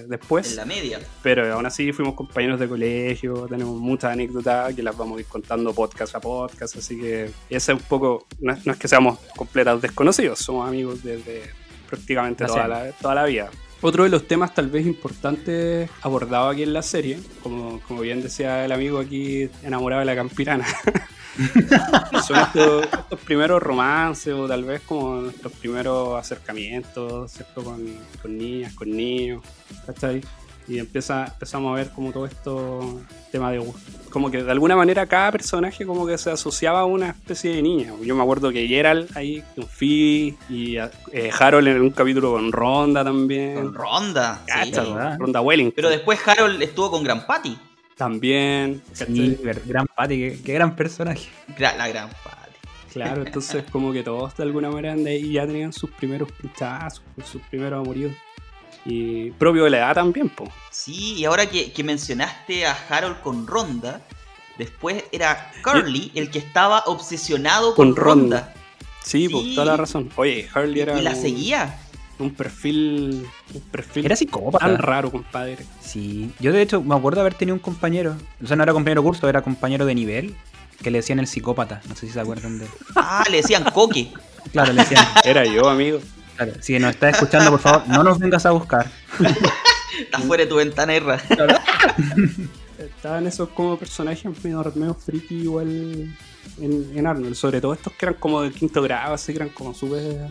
después. En la media. Pero aún así fuimos compañeros de colegio, tenemos muchas anécdotas que las vamos a ir contando podcast a podcast, así que ese es un poco, no es, no es que seamos completos desconocidos, somos amigos desde prácticamente toda la, toda la vida. Otro de los temas tal vez importantes abordado aquí en la serie, como, como bien decía el amigo aquí enamorado de la campirana, son estos, estos primeros romances o tal vez como nuestros primeros acercamientos, ¿cierto? Con, con niñas, con niños, ¿cachai? Y empieza, empezamos a ver como todo esto tema de gusto. Como que de alguna manera cada personaje como que se asociaba a una especie de niña. Yo me acuerdo que Gerald ahí con Phoebe y eh, Harold en un capítulo con Ronda también. Con Ronda. sí. Cacha, ¿verdad? Ronda Welling. Pero después Harold estuvo con Gran Patty. También. Sí, gran Patty, qué, qué gran personaje. La Gran Patty. Claro, entonces como que todos de alguna manera de ahí ya tenían sus primeros pinchazos, sus primeros amoríos. Y propio de la edad también, pues. Sí, y ahora que, que mencionaste a Harold con Ronda, después era Curly el que estaba obsesionado con, Con Ronda. Ronda. Sí, Sí. pues toda la razón. Oye, Harley Y, era y la un, seguía. Un perfil un perfil Era psicópata. tan raro, compadre. Sí, yo de hecho me acuerdo de haber tenido un compañero, o sea, no era compañero de curso, era compañero de nivel, que le decían el psicópata, no sé si se acuerdan de él. Ah, le decían Coque. Claro, le decían, Era yo, amigo. claro, si nos estás escuchando, por favor, no nos vengas a buscar. Está fuera de tu ventana, Erra. Estaban esos como personajes medio, medio friki igual en, en Arnold. Sobre todo estos que eran como del quinto grado, así que eran como súper.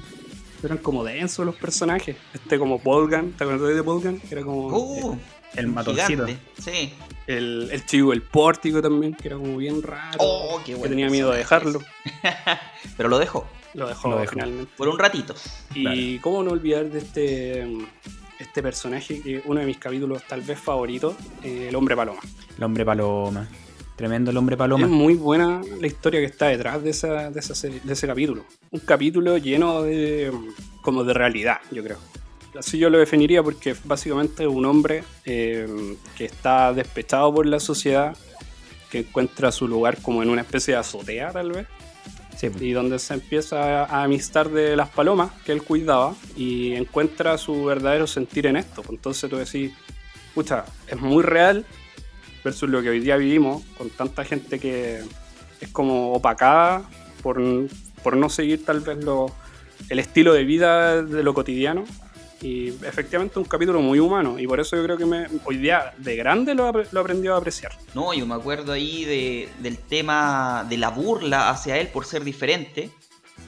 Eran como densos los personajes. Este como Bolgan, ¿te acuerdas de Bolgan? Que era como Uh, El matoncito. gigante. Sí. el, el chivo, el pórtico también, que era como bien raro. Oh, qué que buen tenía miedo de dejarlo. Pero lo dejó. Lo dejó, Lo dejó. finalmente. Por un ratito. Y cómo no olvidar de este, este personaje que uno de mis capítulos tal vez favoritos, eh, el hombre paloma. El hombre paloma. Tremendo el hombre Es paloma. muy buena la historia que está detrás de, esa, de, esa serie- de ese capítulo. Un capítulo lleno de como de realidad, yo creo. Así yo lo definiría porque es básicamente un hombre eh, que está despechado por la sociedad, que encuentra su lugar como en una especie de azotea tal vez, Sí, pues. y donde se empieza a amistar de las palomas que él cuidaba y encuentra su verdadero sentir en esto. Entonces tú decís, pucha, es muy real versus lo que hoy día vivimos con tanta gente que es como opacada por, por no seguir tal vez lo, el estilo de vida de lo cotidiano. Y efectivamente un capítulo muy humano y por eso yo creo que me, hoy día de grande lo, lo aprendió a apreciar. No, yo me acuerdo ahí de, del tema de la burla hacia él por ser diferente,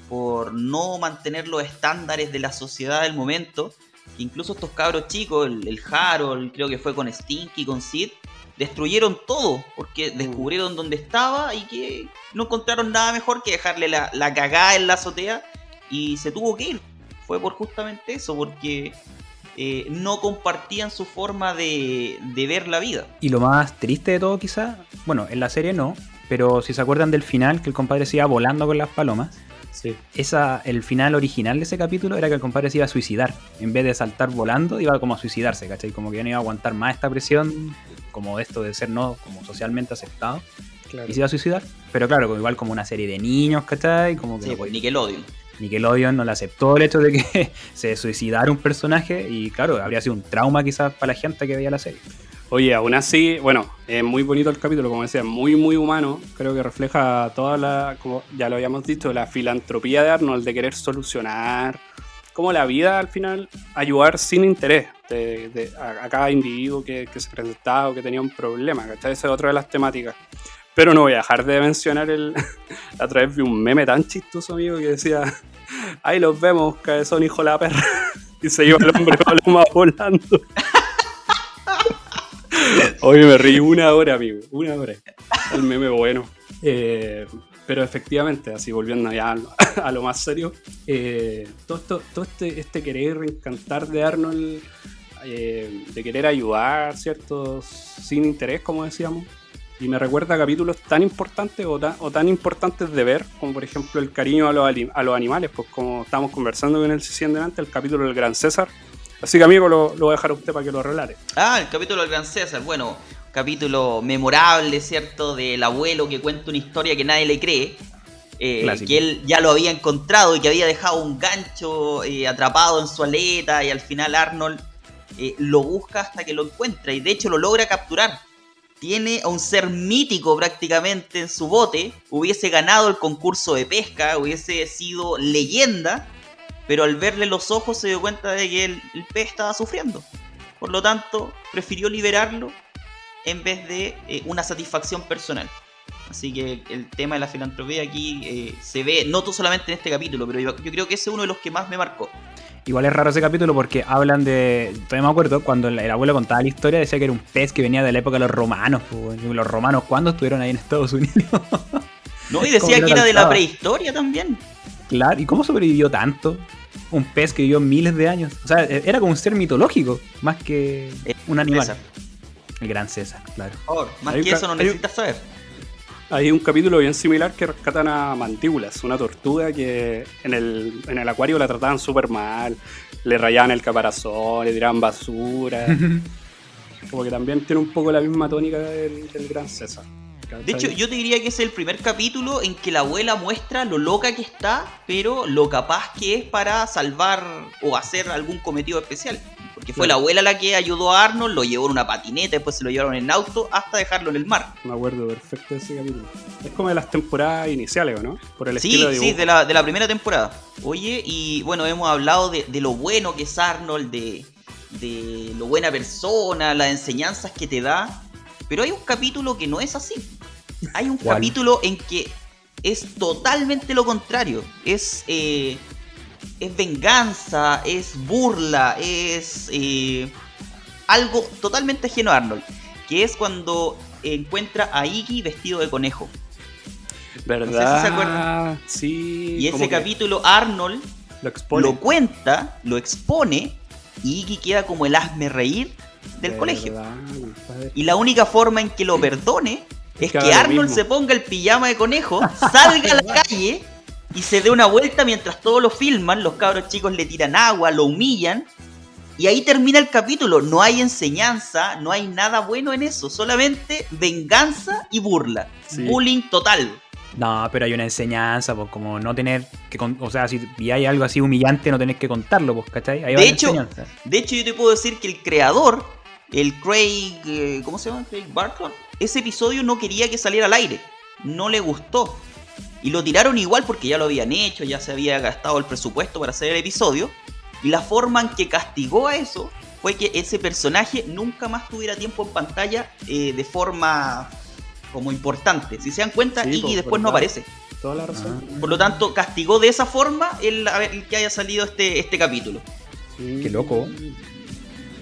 por no mantener los estándares de la sociedad del momento. Incluso estos cabros chicos, el, el Harold, creo que fue con Stinky, con Sid, destruyeron todo porque descubrieron dónde estaba y que no encontraron nada mejor que dejarle la, la cagada en la azotea y se tuvo que ir. Fue por justamente eso, porque eh, no compartían su forma de, de ver la vida. Y lo más triste de todo quizá, bueno, en la serie no, pero si se acuerdan del final, que el compadre se iba volando con las palomas, Sí. esa, el final original de ese capítulo era que el compadre se iba a suicidar. En vez de saltar volando, iba como a suicidarse, ¿cachai? Como que ya no iba a aguantar más esta presión, como esto de ser no como socialmente aceptado, Claro. y se iba a suicidar. Pero claro, como igual como una serie de niños, ¿cachai? Como que Sí, no pues, Nickelodeon. Nickelodeon no le aceptó el hecho de que se suicidara un personaje y claro, habría sido un trauma quizás para la gente que veía la serie. Oye, aún así, bueno, es muy bonito el capítulo, como decía, muy, muy humano. Creo que refleja toda la, como ya lo habíamos dicho, la filantropía de Arnold de querer solucionar, como la vida al final, ayudar sin interés de, de- a, a cada individuo que, se presentaba o que tenía un problema, ¿cachai? Esa es otra de las temáticas. Pero no voy a dejar de mencionar el. Otra vez vi un meme tan chistoso, amigo, que decía: Ahí los vemos, cabezón, hijo de la perra. Y se iba el hombre paloma volando. Hoy me reí una hora, amigo. Una hora. El meme bueno. Eh, pero efectivamente, así volviendo ya a lo, más serio, eh, todo, esto, todo este, este querer encantar de Arnold, eh, de querer ayudar, ¿cierto? Sin interés, como decíamos. Y me recuerda a capítulos tan importantes o tan, o tan importantes de ver, como por ejemplo el cariño a los, a los animales, pues como estábamos conversando con el Cici delante, el capítulo del Gran César. Así que amigo, lo, lo voy a dejar a usted para que lo relate. Ah, el capítulo del Gran César. Bueno, capítulo memorable, ¿cierto? Del abuelo que cuenta una historia que nadie le cree. eh, que él ya lo había encontrado y que había dejado un gancho eh, atrapado en su aleta y al final Arnold eh, lo busca hasta que lo encuentra y de hecho lo logra capturar. Tiene a un ser mítico prácticamente en su bote, hubiese ganado el concurso de pesca, hubiese sido leyenda, pero al verle los ojos se dio cuenta de que el, el pez estaba sufriendo. Por lo tanto, prefirió liberarlo en vez de eh, una satisfacción personal. Así que el tema de la filantropía aquí eh, se ve, no tú solamente en este capítulo, pero yo, yo creo que ese es uno de los que más me marcó. Igual es raro ese capítulo porque hablan de. Todavía me acuerdo cuando el, el abuelo contaba la historia, decía que era un pez que venía de la época de los romanos. pues, los romanos, ¿cuándo estuvieron ahí en Estados Unidos? No, y ¿Cómo decía que era de la prehistoria también. claro, ¿y cómo sobrevivió tanto? Un pez que vivió miles de años. O sea, e- era como un ser mitológico, más que Eh, un animal. César, El gran César, claro. por favor, más Hay que eso no hay un- necesitas saber. Hay un capítulo bien similar que rescatan a Mandíbulas, una tortuga que en el, en el acuario la trataban súper mal, le rayaban el caparazón, le tiraban basura. Como que también tiene un poco la misma tónica del, del Gran César. ¿Cachai? De hecho, yo te diría que es el primer capítulo en que la abuela muestra lo loca que está, pero lo capaz que es para salvar o hacer algún cometido especial. Porque fue Claro. la abuela la que ayudó a Arnold, lo llevó en una patineta, después se lo llevaron en auto hasta dejarlo en el mar. Me acuerdo perfecto de ese capítulo. Es como de las temporadas iniciales, ¿o no? Por el Sí, estilo de sí, de la, de la primera temporada. Oye, y bueno, hemos hablado de, de lo bueno que es Arnold, de, de lo buena persona, las enseñanzas que te da. Pero hay un capítulo que no es así. Hay un ¿Cuál? capítulo en que es totalmente lo contrario. Es, eh, es venganza, es burla, es eh, algo totalmente ajeno a Arnold. Que es cuando encuentra a Iggy vestido de conejo. ¿Verdad? no sé si se acuerdan. Sí. Y ese que capítulo Arnold lo expone. lo cuenta, lo expone y Iggy queda como el hazme reír del colegio. Y la única forma en que lo perdone es Que Arnold se ponga el pijama de conejo, salga a la calle y se dé una vuelta mientras todos lo filman, los cabros chicos le tiran agua, lo humillan. Y ahí termina el capítulo, no hay enseñanza, no hay nada bueno en eso, solamente venganza y burla. Sí. Bullying total. No, pero hay una enseñanza, pues como no tener que... con- O sea, si hay algo así humillante, no tenés que contarlo, pues, ¿cachai? Ahí va De hecho, enseñanza. De hecho, yo te puedo decir que el creador, el Craig. eh, ¿Cómo se llama? Craig Barton. Ese episodio no quería que saliera al aire. No le gustó. Y lo tiraron igual porque ya lo habían hecho, ya se había gastado el presupuesto para hacer el episodio. Y la forma en que castigó a eso fue que ese personaje nunca más tuviera tiempo en pantalla eh, de forma como importante. Si se dan cuenta, Sí, Iggy después no aparece. Toda la razón. Por lo tanto, castigó de esa forma el, el que haya salido este, este capítulo. Qué loco.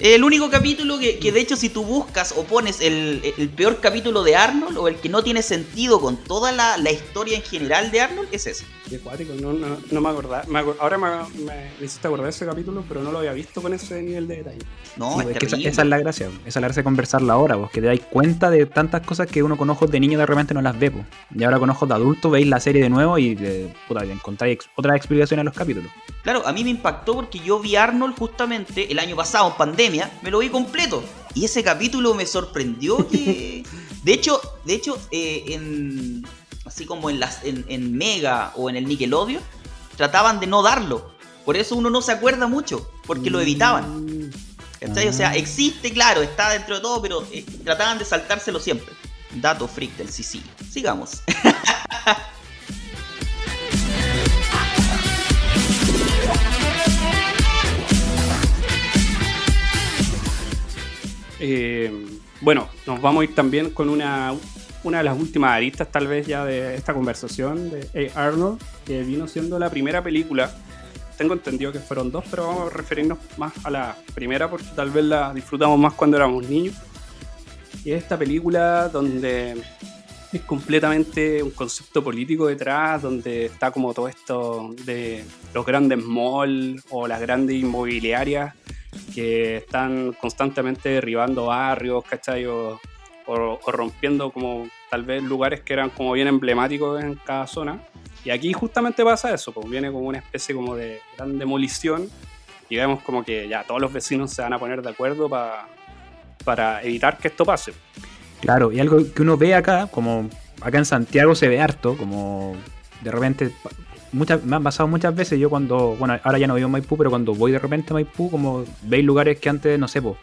El único capítulo que, que, de hecho si tú buscas o pones el, el, peor capítulo de Arnold o el que no tiene sentido con toda la, la historia en general de Arnold es ese. Qué acuático, no, no, no me acordaba. Me ahora me, me, hiciste acordar ese capítulo, pero no lo había visto con ese nivel de detalle. No, es, que esa, esa, es la gracia, esa es la gracia de conversarla ahora, vos que te dais cuenta de tantas cosas que uno con ojos de niño de repente no las ve. Po. Y ahora con ojos de adulto veis la serie de nuevo y de, puta, encontráis otras explicaciones a los capítulos. Claro, a mí me impactó porque yo vi Arnold justamente el año pasado en pandemia, me lo vi completo. Y ese capítulo me sorprendió que... De hecho, de hecho eh, en así como en, las, en, Mega o en el Nickelodeon, trataban de no darlo. Por eso uno no se acuerda mucho, porque lo evitaban. O sea, ah. existe, claro, está dentro de todo, pero eh, trataban de saltárselo siempre. Dato freak del CC. Sigamos. Eh, bueno, nos vamos a ir también con una una de las últimas aristas tal vez ya de esta conversación de A. Arnold, que vino siendo la primera película. Tengo entendido que fueron dos, pero vamos a referirnos más a la primera porque tal vez la disfrutamos más cuando éramos niños. Y es esta película donde es completamente un concepto político detrás, donde está como todo esto de los grandes malls o las grandes inmobiliarias que están constantemente derribando barrios, ¿cachai? o, rompiendo como tal vez lugares que eran como bien emblemáticos en cada zona. Y aquí justamente pasa eso, pues viene como una especie como de gran demolición y vemos como que ya todos los vecinos se van a poner de acuerdo para para evitar que esto pase. Claro, y algo que uno ve acá, como acá en Santiago se ve harto, como de repente, muchas, me han pasado muchas veces, yo cuando, bueno, ahora ya no vivo en Maipú, pero cuando voy de repente a Maipú, como veis lugares que antes, no sé, pues,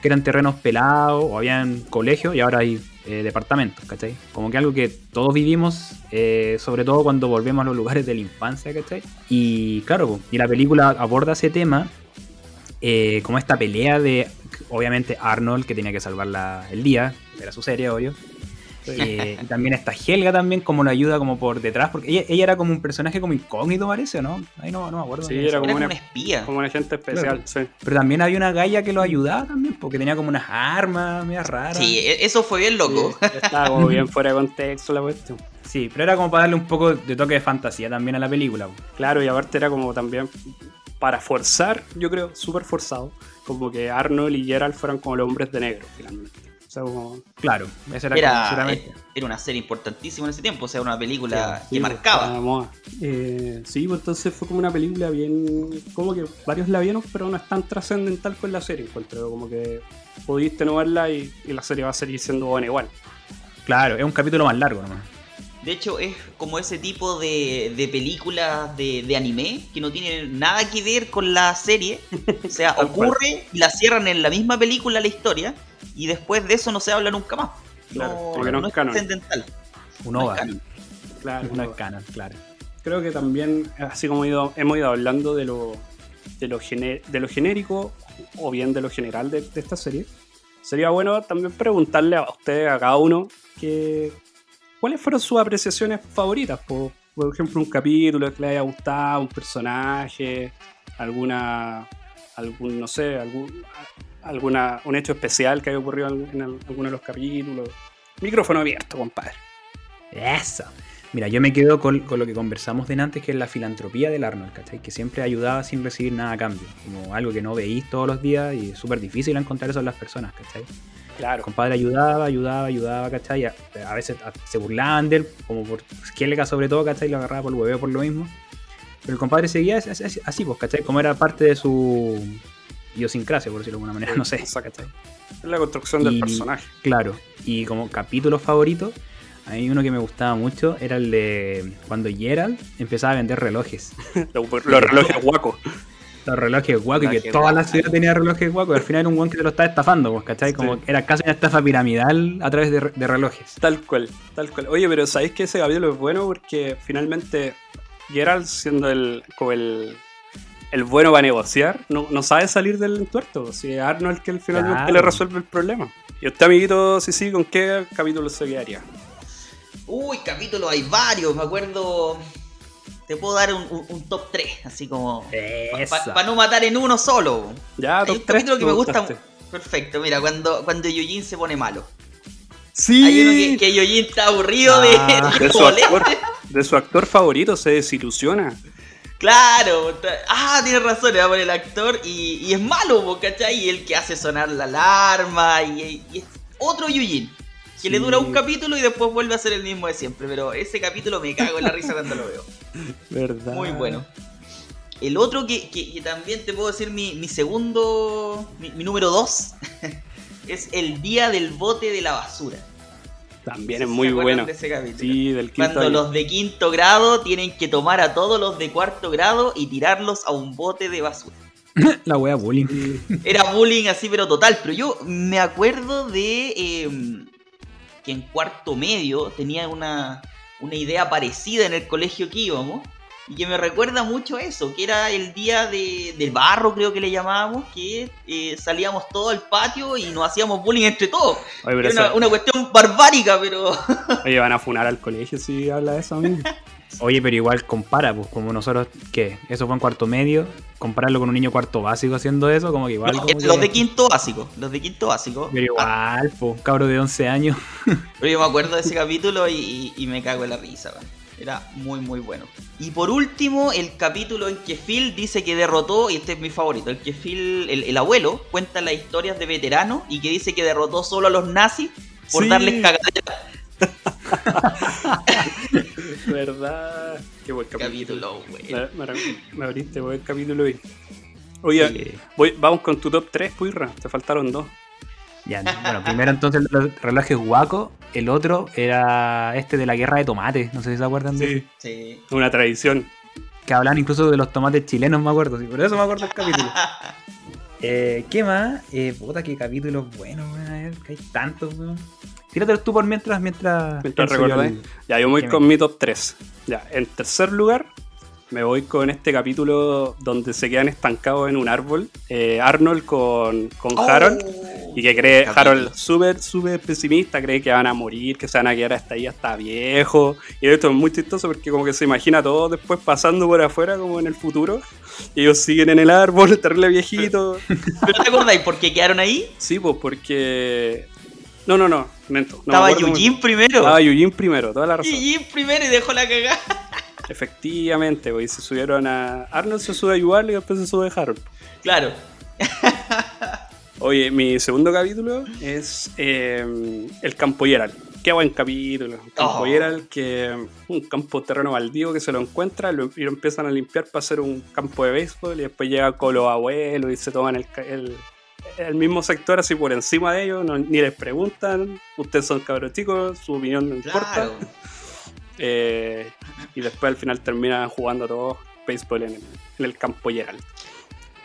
que eran terrenos pelados o habían colegios y ahora hay eh, departamentos, ¿cachai? Como que algo que todos vivimos, eh, sobre todo cuando volvemos a los lugares de la infancia, ¿cachai? Y claro, y la película aborda ese tema eh, como esta pelea de, obviamente, Arnold, que tenía que salvar el día, era su serie, obvio, eh, y también está Helga también como una ayuda como por detrás, porque ella, era como un personaje como incógnito parece, ¿no? Ahí no, no me acuerdo. Sí, era como, una, espía. Como un agente especial, sí. Pero también había una galla que lo ayudaba también, porque tenía como unas armas medio raras. Sí, e-, eso fue bien loco. estaba como bien fuera de contexto la cuestión. Sí, pero era como para darle un poco de toque de fantasía también a la película. Claro, y aparte era como también para forzar, yo creo, súper forzado, como que Arnold y Gerald fueran como los hombres de negro, finalmente claro, era, eh, era, una serie importantísima en ese tiempo, o sea, una película que marcaba. Eh, sí, pues entonces fue como una película bien. Como que varios la vieron, pero no es tan trascendental con la serie, encuentro. Como que pudiste no verla y, la serie va a seguir siendo buena igual. Claro, es un capítulo más largo nomás. De hecho, es como ese tipo de, de películas de, de, anime que no tiene nada que ver con la serie. O sea, ocurre y la cierran en la misma película la historia y después de eso no se habla nunca más. Claro, porque no, es trascendental. Un OVA. Claro, no es canon, claro. Creo que también, así como hemos ido hablando de lo, de lo, de lo genérico o bien de lo general de, esta serie, sería bueno también preguntarle a ustedes, a cada uno, que, cuáles fueron sus apreciaciones favoritas. Por, por ejemplo, un capítulo que le haya gustado, un personaje, alguna, algún, no sé, algún, alguna, un hecho especial que haya ocurrido en, alguno de los capítulos. Micrófono abierto, compadre. Eso. Mira, yo me quedo con, lo que conversamos de antes, que es la filantropía del Arnold, ¿cachai? Que siempre ayudaba sin recibir nada a cambio. Como algo que no veís todos los días y es súper difícil encontrar eso en las personas, ¿cachai? Claro. El compadre ayudaba, ayudaba, ayudaba, ¿cachai? A, veces se burlaban de él, como por Skellega sobre todo, ¿cachai? Lo agarraba por el hueveo por lo mismo. Pero el compadre seguía así, así, pues, ¿cachai? Como era parte de su, idiosincrasia, por decirlo de alguna manera, no sé. Es la construcción del personaje. Claro, y como capítulo favorito, a mí uno que me gustaba mucho era el de cuando Gerald empezaba a vender relojes. los, relojes guacos. Los relojes guacos, y que toda la ciudad tenía relojes guacos, al final era un guan que te lo estaba estafando, pues, ¿cachai? Como era casi una estafa piramidal a través de, de, relojes. Tal cual, tal cual. Oye, pero ¿sabéis que ese capítulo es bueno? Porque finalmente Gerald, siendo el, como el, el bueno va a negociar, no, no sabe salir del entuerto. Si es Arnold que finalmente le resuelve el problema. Y usted, amiguito, sí, sí, ¿con qué capítulo se quedaría? Uy, capítulos hay varios, me acuerdo. Te puedo dar un, un- un top 3, así como. Para no matar en uno solo. Ya, Hay top un tres, capítulo que me gusta. gustaste. Perfecto, mira, cuando, cuando Yojin se pone malo. Sí, Hay uno que, que Yojin está aburrido de, Ah, de de, su actor, de su actor favorito se desilusiona. Claro, ah, tienes razón, le va a poner el actor y, y es malo, ¿cachai? Y el que hace sonar la alarma y, y es otro Yujin. Que le dura un capítulo y después vuelve a ser el mismo de siempre. Pero ese capítulo me cago en la risa cuando lo veo. ¿Verdad? Muy bueno. El otro que, que- que también te puedo decir mi, mi segundo, mi, mi número 2, es el día del bote de la basura. También No es sé muy bueno. de ese. Sí, del quinto Cuando año. los de quinto grado tienen que tomar a todos los de cuarto grado y tirarlos a un bote de basura. La wea bullying. Era bullying así, pero total. Pero yo me acuerdo de eh, que en cuarto medio tenía una, una idea parecida en el colegio que íbamos. Y que me recuerda mucho eso, que era el día de, del barro, creo que le llamábamos, que eh, salíamos todos al patio y nos hacíamos bullying entre todos. Oye, pero Era una, una cuestión barbárica, pero... oye, van a funar al colegio si habla de eso a mí. Oye, pero igual compara, pues como nosotros, que eso fue en cuarto medio, compararlo con un niño cuarto básico haciendo eso, como que igual. No, como los que- de quinto básico, los de quinto básico. Pero Ah, igual, pues, un cabro de 11 años. pero yo me acuerdo de ese capítulo y, y- y me cago en la risa, man. Era muy, muy bueno. Y por último, el capítulo en que Phil dice que derrotó, y este es mi favorito, el que Phil, el, el abuelo, cuenta las historias de veteranos y que dice que derrotó solo a los nazis por Sí. darles cagadera. ¿Verdad? Qué buen capítulo. Capítulo. Me, me- abriste buen capítulo hoy. Oye, Sí. voy- vamos con tu top 3, Puirra. Te faltaron dos. Ya, bueno, primero entonces los relojes guaco, el otro era este de la guerra de tomates, no sé si se acuerdan de ese. Sí. Una tradición. Que hablan incluso de los tomates chilenos, me acuerdo, sí, por eso me acuerdo el capítulo. Eh, ¿Qué más? Eh, puta, qué capítulos buenos, weón, a ver, que hay tantos, weón. Tíratelos tú por mientras, mientras... Mientras recordáis. el- Ya, yo me voy ¿Qué con me- mi top 3. Ya, en tercer lugar, me voy con este capítulo donde se quedan estancados en un árbol. eh, Arnold con, con Harold. Oh. Y que cree. Harold, súper, súper pesimista, cree que van a morir, que se van a quedar hasta ahí, hasta viejo. Y esto es muy chistoso porque como que se imagina todo después pasando por afuera, como en el futuro. Y ellos siguen en el árbol, terrible viejito. ¿Pero te acordáis por qué quedaron ahí? Sí, pues porque... No, no, no, mento. no me Estaba muy- Yujin primero. Estaba Yujin primero, toda la razón. Yujin primero y dejó la cagada. Efectivamente, pues y se subieron a... Arnold se sube a ayudarle y después se sube Harold. Claro. Oye, mi segundo capítulo es eh, el campo Gerald. Qué buen capítulo. El campo Oh. Gerald, que un campo terreno baldío que se lo encuentra lo- y lo empiezan a limpiar para hacer un campo de béisbol y después llega con los abuelos y se toman el, el, el mismo sector así por encima de ellos, no- ni les preguntan, ustedes son cabros chicos, su opinión no importa. Claro. Eh, y después al final terminan jugando todos béisbol en el, en el campo Gerald.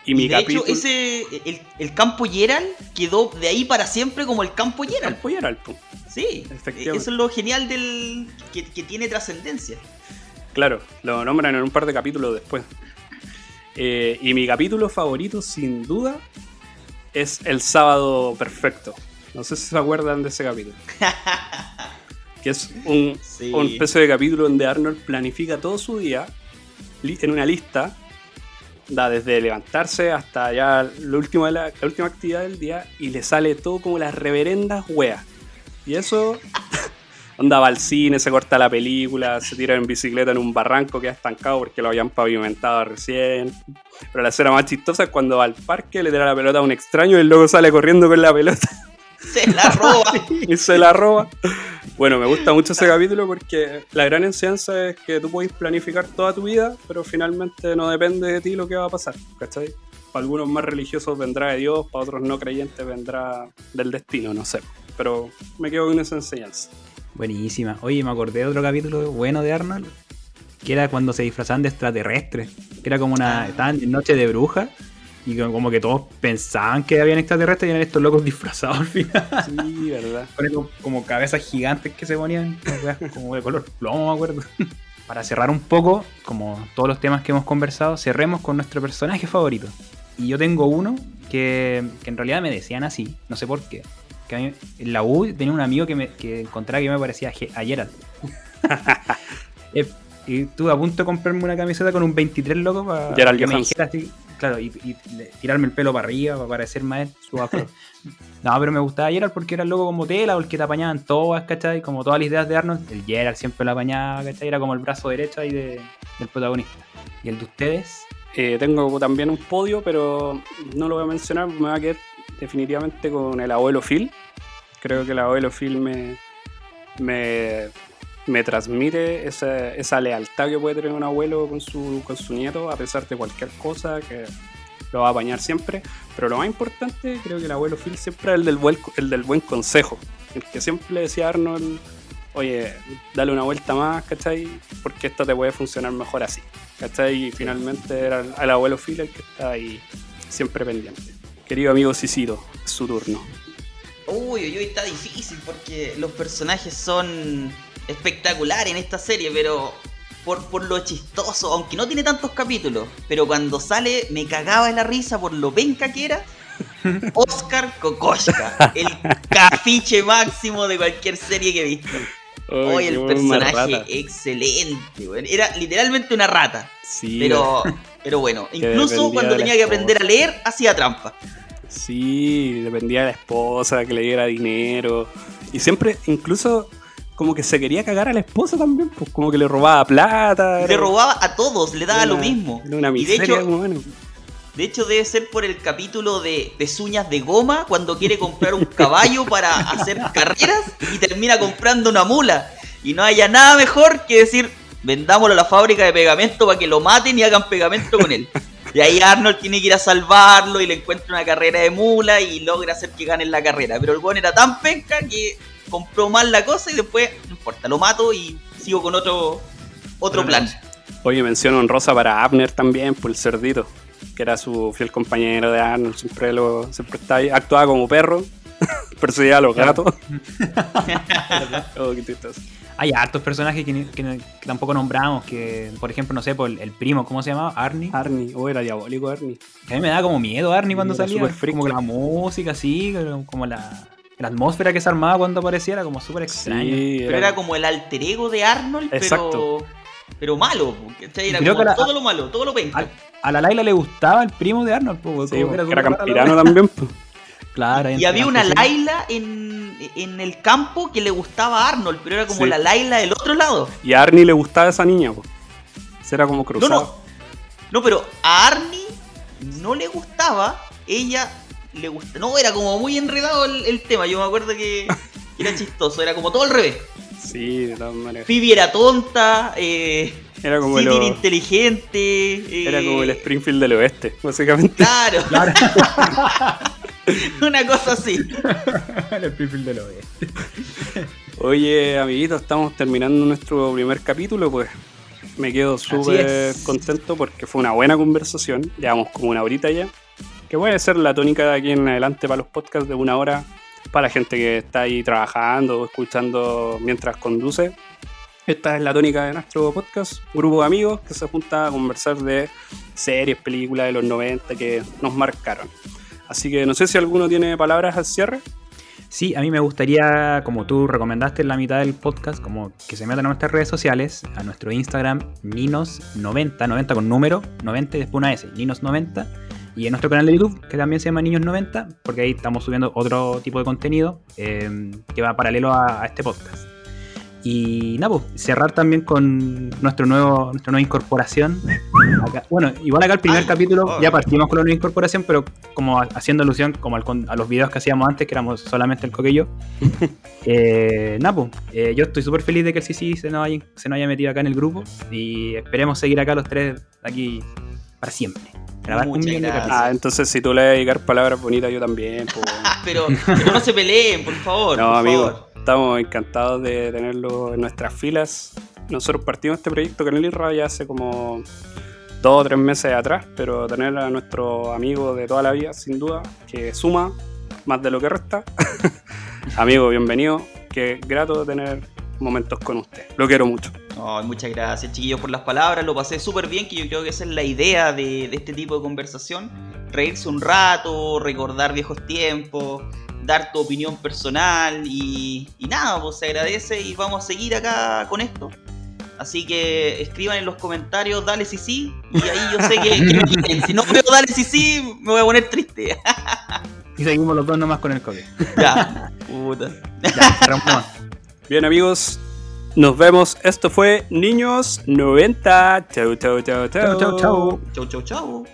Y, mi de capítulo... hecho, ese, el, el campo Gerald quedó de ahí para siempre como el campo Gerald. campo Gerald, po. Sí, Efectivamente. eso es lo genial del que, que tiene trascendencia. Claro, lo nombran en un par de capítulos después. Eh, y mi capítulo favorito, sin duda, es El Sábado Perfecto. No sé si se acuerdan de ese capítulo. que es un, Sí. un especie de capítulo donde Arnold planifica todo su día en una lista. Da desde levantarse hasta ya la última, la, la última actividad del día y le sale todo como las reverendas weas. Y eso Onda va al cine, se corta la película, se tira en bicicleta en un barranco que ha estancado porque lo habían pavimentado recién. Pero la escena más chistosa es cuando va al parque, le tira la pelota a un extraño y el loco sale corriendo con la pelota Se la roba. y se la roba. Bueno, me gusta mucho ese capítulo porque la gran enseñanza es que tú puedes planificar toda tu vida, pero finalmente no depende de ti lo que va a pasar, ¿cachai? Para algunos más religiosos vendrá de Dios, para otros no creyentes vendrá del destino, no sé. Pero me quedo con esa enseñanza. Buenísima. Oye, me acordé de otro capítulo bueno de Arnold. Que era cuando se disfrazaban de extraterrestres. Que era como una. Ah. Estaban en noche de bruja. Y como que todos pensaban que habían extraterrestres y eran estos locos disfrazados al final. Sí, verdad. Con como, como cabezas gigantes que se ponían. Como de color plomo, me acuerdo. Para cerrar un poco, como todos los temas que hemos conversado, cerremos con nuestro personaje favorito. Y yo tengo uno que, que en realidad me decían así, no sé por qué. Que a mí, en la U tenía un amigo que, me, que encontraba que me parecía a Ge- a Geralt. Eh, Y estuve a punto de comprarme una camiseta con un 23 loco para Gerald que me dijera así, claro, y, tirarme el pelo para arriba para parecer más él, su afro. no, pero me gustaba Gerald porque era el loco como tela, porque te apañaban todas, ¿cachai? Como todas las ideas de Arnold, el Gerald siempre lo apañaba, ¿cachai? Era como el brazo derecho ahí de- del protagonista. ¿Y el de ustedes? Eh, tengo también un podio, pero no lo voy a mencionar. Me va a quedar definitivamente con el abuelo Phil. Creo que el abuelo Phil me, me, me transmite esa, esa lealtad que puede tener un abuelo con su, con su nieto, a pesar de cualquier cosa, que lo va a apañar siempre. Pero lo más importante, creo que el abuelo Phil siempre es el del buen, el del buen consejo. El que siempre le decía a Arnold, oye, dale una vuelta más, ¿cachai? Porque esto te puede funcionar mejor así. ¿Cachai? Y finalmente era el, el abuelo Phil el que está ahí siempre pendiente. Querido amigo Cicito, es su turno. Uy, uy, uy, está difícil porque los personajes son espectaculares en esta serie, pero por, por lo chistoso, aunque no tiene tantos capítulos, pero cuando sale me cagaba de la risa por lo penca que era. Oscar Kokoschka, el cafiche máximo de cualquier serie que he visto. Hoy el personaje excelente, weón. Era literalmente una rata. Sí, Pero, pero bueno, incluso cuando tenía que aprender a leer, hacía trampa. Sí, dependía de la esposa, que le diera dinero. Y siempre, incluso, como que se quería cagar a la esposa también, pues como que le robaba plata. Le era- robaba a todos, le daba era lo mismo. Era una Y de miseria, hecho, bueno. de hecho debe ser por el capítulo de pezuñas de goma cuando quiere comprar un caballo para hacer carreras y termina comprando una mula. Y no haya nada mejor que decir, vendámoslo a la fábrica de pegamento para que lo maten y hagan pegamento con él. Y ahí Arnold tiene que ir a salvarlo y le encuentra una carrera de mula y logra hacer que ganen la carrera. Pero el buen era tan penca que compró mal la cosa y después, no importa, lo mato y sigo con otro, otro plan. Oye, mención honrosa para Abner también, por el cerdito, que era su fiel compañero de Arnold, siempre, lo, siempre estaba ahí, actuaba como perro, perseguía a los gatos. oh, qué. Hay hartos personajes que, ni- que tampoco nombramos, que por ejemplo, no sé, por el, el primo, ¿cómo se llamaba? Arnie. Arnie, oh, era diabólico Arnie. A mí me da como miedo Arnie cuando Era salía. freak. Como la música, así, como la, la atmósfera que se armaba cuando apareciera, como súper extraña. Sí, Pero era como el alter ego de Arnold, Exacto. pero, pero malo. ¿cachai? Era como la- todo lo malo, todo lo penca. A la Laila le gustaba el primo de Arnold, pues, Sí, era, la campirano también. pues. Claro, y había una Laila en, en el campo que le gustaba a Arnold, pero era como Sí. la Laila del otro lado. Y a Arnie le gustaba esa niña, pues. Era como No, cruzado. no. No, pero a Arnie no le gustaba, ella le gustaba. No, era como muy enredado el, el tema. Yo me acuerdo que era chistoso, era como todo al revés. Sí, de todas maneras. Phoebe era tonta, eh, Era como, el, era inteligente. eh, era como el Springfield del oeste, básicamente. Claro. Claro. Una cosa así. el perfil de lo oeste. Oye, amiguitos, estamos terminando nuestro primer capítulo, pues me quedo súper contento porque fue una buena conversación. Llevamos como una horita ya. Que puede ser la tónica de aquí en adelante para los podcasts de una hora para la gente que está ahí trabajando o escuchando mientras conduce. Esta es la tónica de nuestro podcast, un grupo de amigos que se junta a conversar de series, películas de los 90 que nos marcaron. Así que no sé si alguno tiene palabras al cierre. Sí, a mí me gustaría, como tú recomendaste en la mitad del podcast, como que se metan a nuestras redes sociales, a nuestro Instagram, Ninos90, 90 con número, 90 y después una S, Ninos90, y en nuestro canal de YouTube, que también se llama Niños90, porque ahí estamos subiendo otro tipo de contenido eh, que va paralelo a este podcast. Y nada, pues, cerrar también con nuestro nuevo, nuestra nueva incorporación. Acá- bueno, igual acá el primer Ay, capítulo oh. ya partimos con la nueva incorporación, pero como ha- haciendo alusión como al a los videos que hacíamos antes, que éramos solamente el coquillo. eh, nada, pues, eh, yo estoy súper feliz de que el CC se nos, haya, se nos haya metido acá en el grupo y esperemos seguir acá los tres aquí para siempre. Grabar un Muchas millón de gracias. capítulos. Ah, entonces si tú le vas a dedicar palabras bonitas, yo también. pues. Ah, pero, pero no se peleen, por favor. No, por amigos, favor. estamos encantados de tenerlo en nuestras filas. Nosotros partimos este proyecto con el IRRA ya hace como dos o tres meses atrás, pero tener a nuestro amigo de toda la vida, sin duda, que suma más de lo que resta. Amigo, bienvenido. Qué grato tener momentos con usted. Lo quiero mucho. Oh, muchas gracias, chiquillos, por las palabras. Lo pasé súper bien, que yo creo que esa es la idea de, este tipo de conversación. Reírse un rato, recordar viejos tiempos, dar tu opinión personal y, nada, pues se agradece y vamos a seguir acá con esto. Así que escriban en los comentarios, dale si sí, y ahí yo sé que. Si no veo dale si sí, me voy a poner triste. y seguimos los dos nomás con el COVID. Ya, puta. Ya, Bien amigos, nos vemos. Esto fue Niños 90. Chau, chau, chau, chau. Chau, chau, chau. Chau, chau, chau.